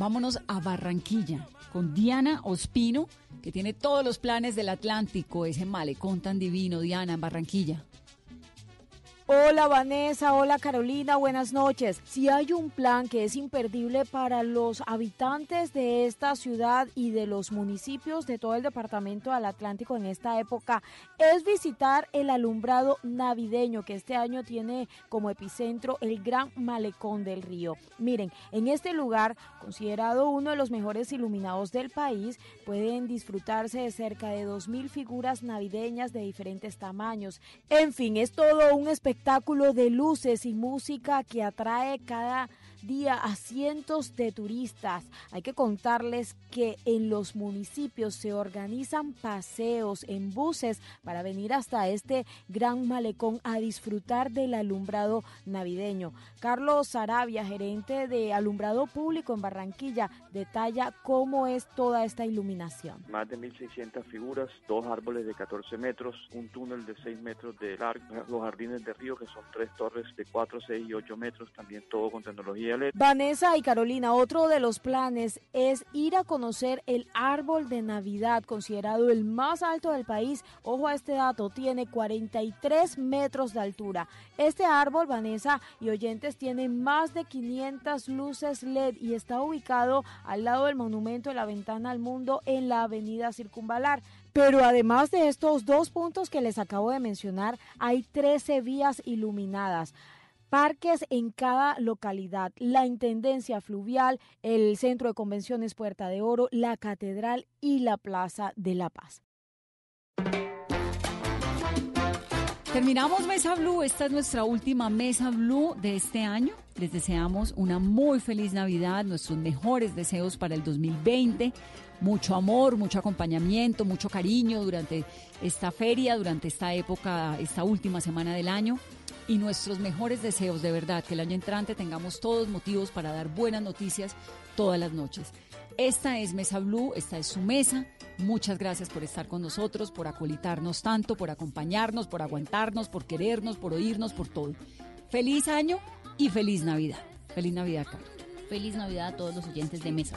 [SPEAKER 7] Vámonos a Barranquilla con Diana Ospino, que tiene todos los planes del Atlántico, ese malecón tan divino, Diana, en Barranquilla.
[SPEAKER 21] Hola Vanessa, hola Carolina, buenas noches. Si hay un plan que es imperdible para los habitantes de esta ciudad y de los municipios de todo el departamento del Atlántico en esta época, es visitar el alumbrado navideño que este año tiene como epicentro el Gran Malecón del Río. Miren, en este lugar, considerado uno de los mejores iluminados del país, pueden disfrutarse de cerca de 2.000 figuras navideñas de diferentes tamaños. En fin, es todo un espectáculo espectáculo de luces y música que atrae cada día a cientos de turistas. Hay que contarles que en los municipios se organizan paseos en buses para venir hasta este gran malecón a disfrutar del alumbrado navideño. Carlos Sarabia, gerente de alumbrado público en Barranquilla, detalla cómo es toda esta iluminación.
[SPEAKER 26] Más de 1.600 figuras, dos árboles de 14 metros, un túnel de 6 metros de largo, los jardines de río que son tres torres de 4, 6 y 8 metros, también todo con tecnología
[SPEAKER 21] Vanessa y Carolina, otro de los planes es ir a conocer el árbol de Navidad, considerado el más alto del país. Ojo a este dato, tiene 43 metros de altura. Este árbol, Vanessa y oyentes, tiene más de 500 luces LED y está ubicado al lado del monumento de la ventana al mundo en la avenida Circunvalar. Pero además de estos dos puntos que les acabo de mencionar, hay 13 vías iluminadas parques en cada localidad, la Intendencia Fluvial, el Centro de Convenciones Puerta de Oro, la Catedral y la Plaza de la Paz.
[SPEAKER 7] Terminamos Mesa Blue, esta es nuestra última Mesa Blue de este año. Les deseamos una muy feliz Navidad, nuestros mejores deseos para el 2020, mucho amor, mucho acompañamiento, mucho cariño durante esta feria, durante esta época, esta última semana del año y nuestros mejores deseos de verdad, que el año entrante tengamos todos motivos para dar buenas noticias todas las noches. Esta es Mesa Blue, esta es su mesa. Muchas gracias por estar con nosotros, por acolitarnos tanto, por acompañarnos, por aguantarnos, por querernos, por oírnos, por todo. Feliz año y feliz Navidad. Feliz Navidad, Carlos.
[SPEAKER 6] Feliz Navidad a todos los oyentes de Mesa.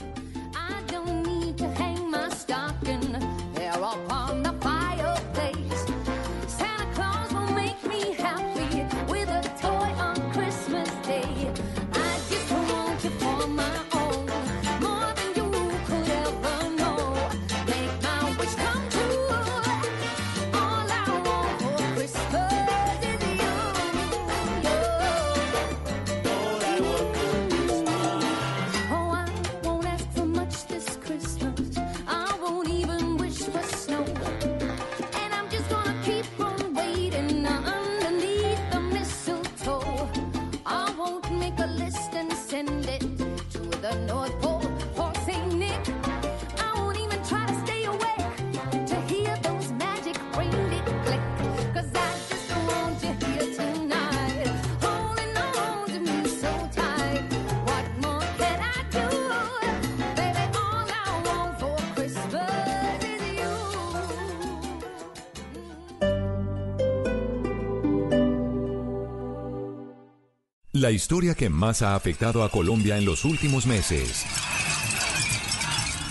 [SPEAKER 14] La historia que más ha afectado a Colombia en los últimos meses.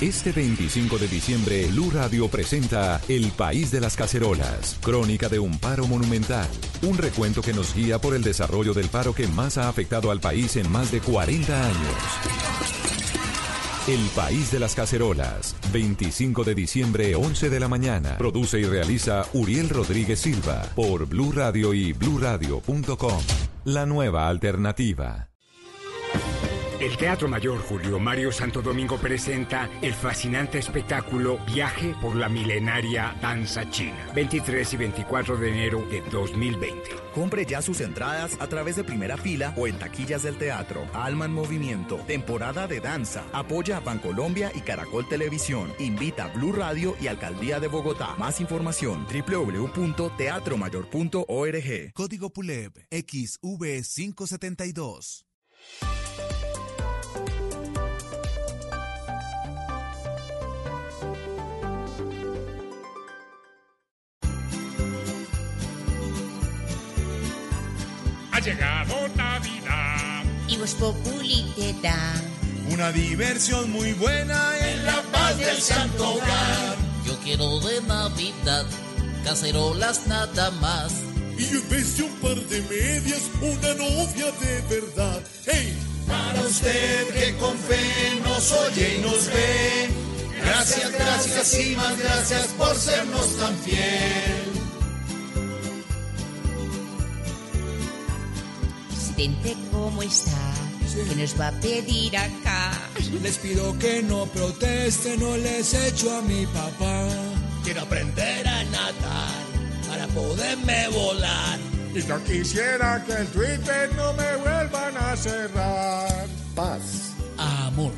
[SPEAKER 14] Este 25 de diciembre, Blue Radio presenta El País de las Cacerolas, crónica de un paro monumental. Un recuento que nos guía por el desarrollo del paro que más ha afectado al país en más de 40 años. El País de las Cacerolas, 25 de diciembre, 11 de la mañana. Produce y realiza Uriel Rodríguez Silva por Blue Radio y bluradio.com. La nueva alternativa.
[SPEAKER 28] El Teatro Mayor Julio Mario Santo Domingo presenta el fascinante espectáculo Viaje por la milenaria danza china, 23 y 24 de enero de 2020.
[SPEAKER 29] Compre ya sus entradas a través de primera fila o en taquillas del teatro. Alma en Movimiento, temporada de danza. Apoya a Bancolombia y Caracol Televisión. Invita a Blue Radio y Alcaldía de Bogotá. Más información www.teatromayor.org.
[SPEAKER 19] Código PULEB XV572.
[SPEAKER 17] Llegado Navidad.
[SPEAKER 18] Y Voz Populi te da
[SPEAKER 19] Una diversión muy buena en la paz del santo hogar.
[SPEAKER 30] Yo quiero de Navidad cacerolas nada más.
[SPEAKER 19] Y en vez de un par de medias, una novia de verdad. ¡Hey! Para usted que con fe nos oye y nos ve. Gracias, gracias y más gracias por sernos tan fiel.
[SPEAKER 18] ¿Cómo está? ¿Qué nos va a pedir acá?
[SPEAKER 19] Les pido que no protesten, no les echo a mi papá. Quiero aprender a nadar para poderme volar. Y yo quisiera que el Twitter no me vuelvan a cerrar.
[SPEAKER 31] Paz,
[SPEAKER 19] Amor,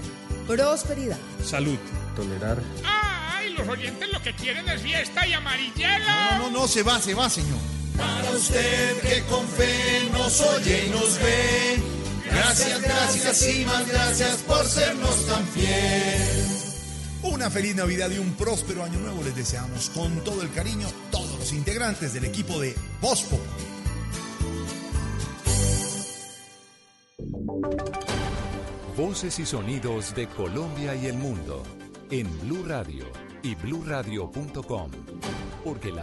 [SPEAKER 32] Prosperidad.
[SPEAKER 31] salud, tolerar.
[SPEAKER 17] Ay, los oyentes lo que quieren es fiesta y amarillero.
[SPEAKER 19] No, no, no, se va, se va, señor. Para usted que con fe nos oye y nos ve. Gracias, gracias y más gracias por sernos tan fiel. Una feliz Navidad y un próspero año nuevo les deseamos con todo el cariño todos los integrantes del equipo de Populi.
[SPEAKER 14] Voces y sonidos de Colombia y el mundo en Blue Radio y bluradio.com, porque la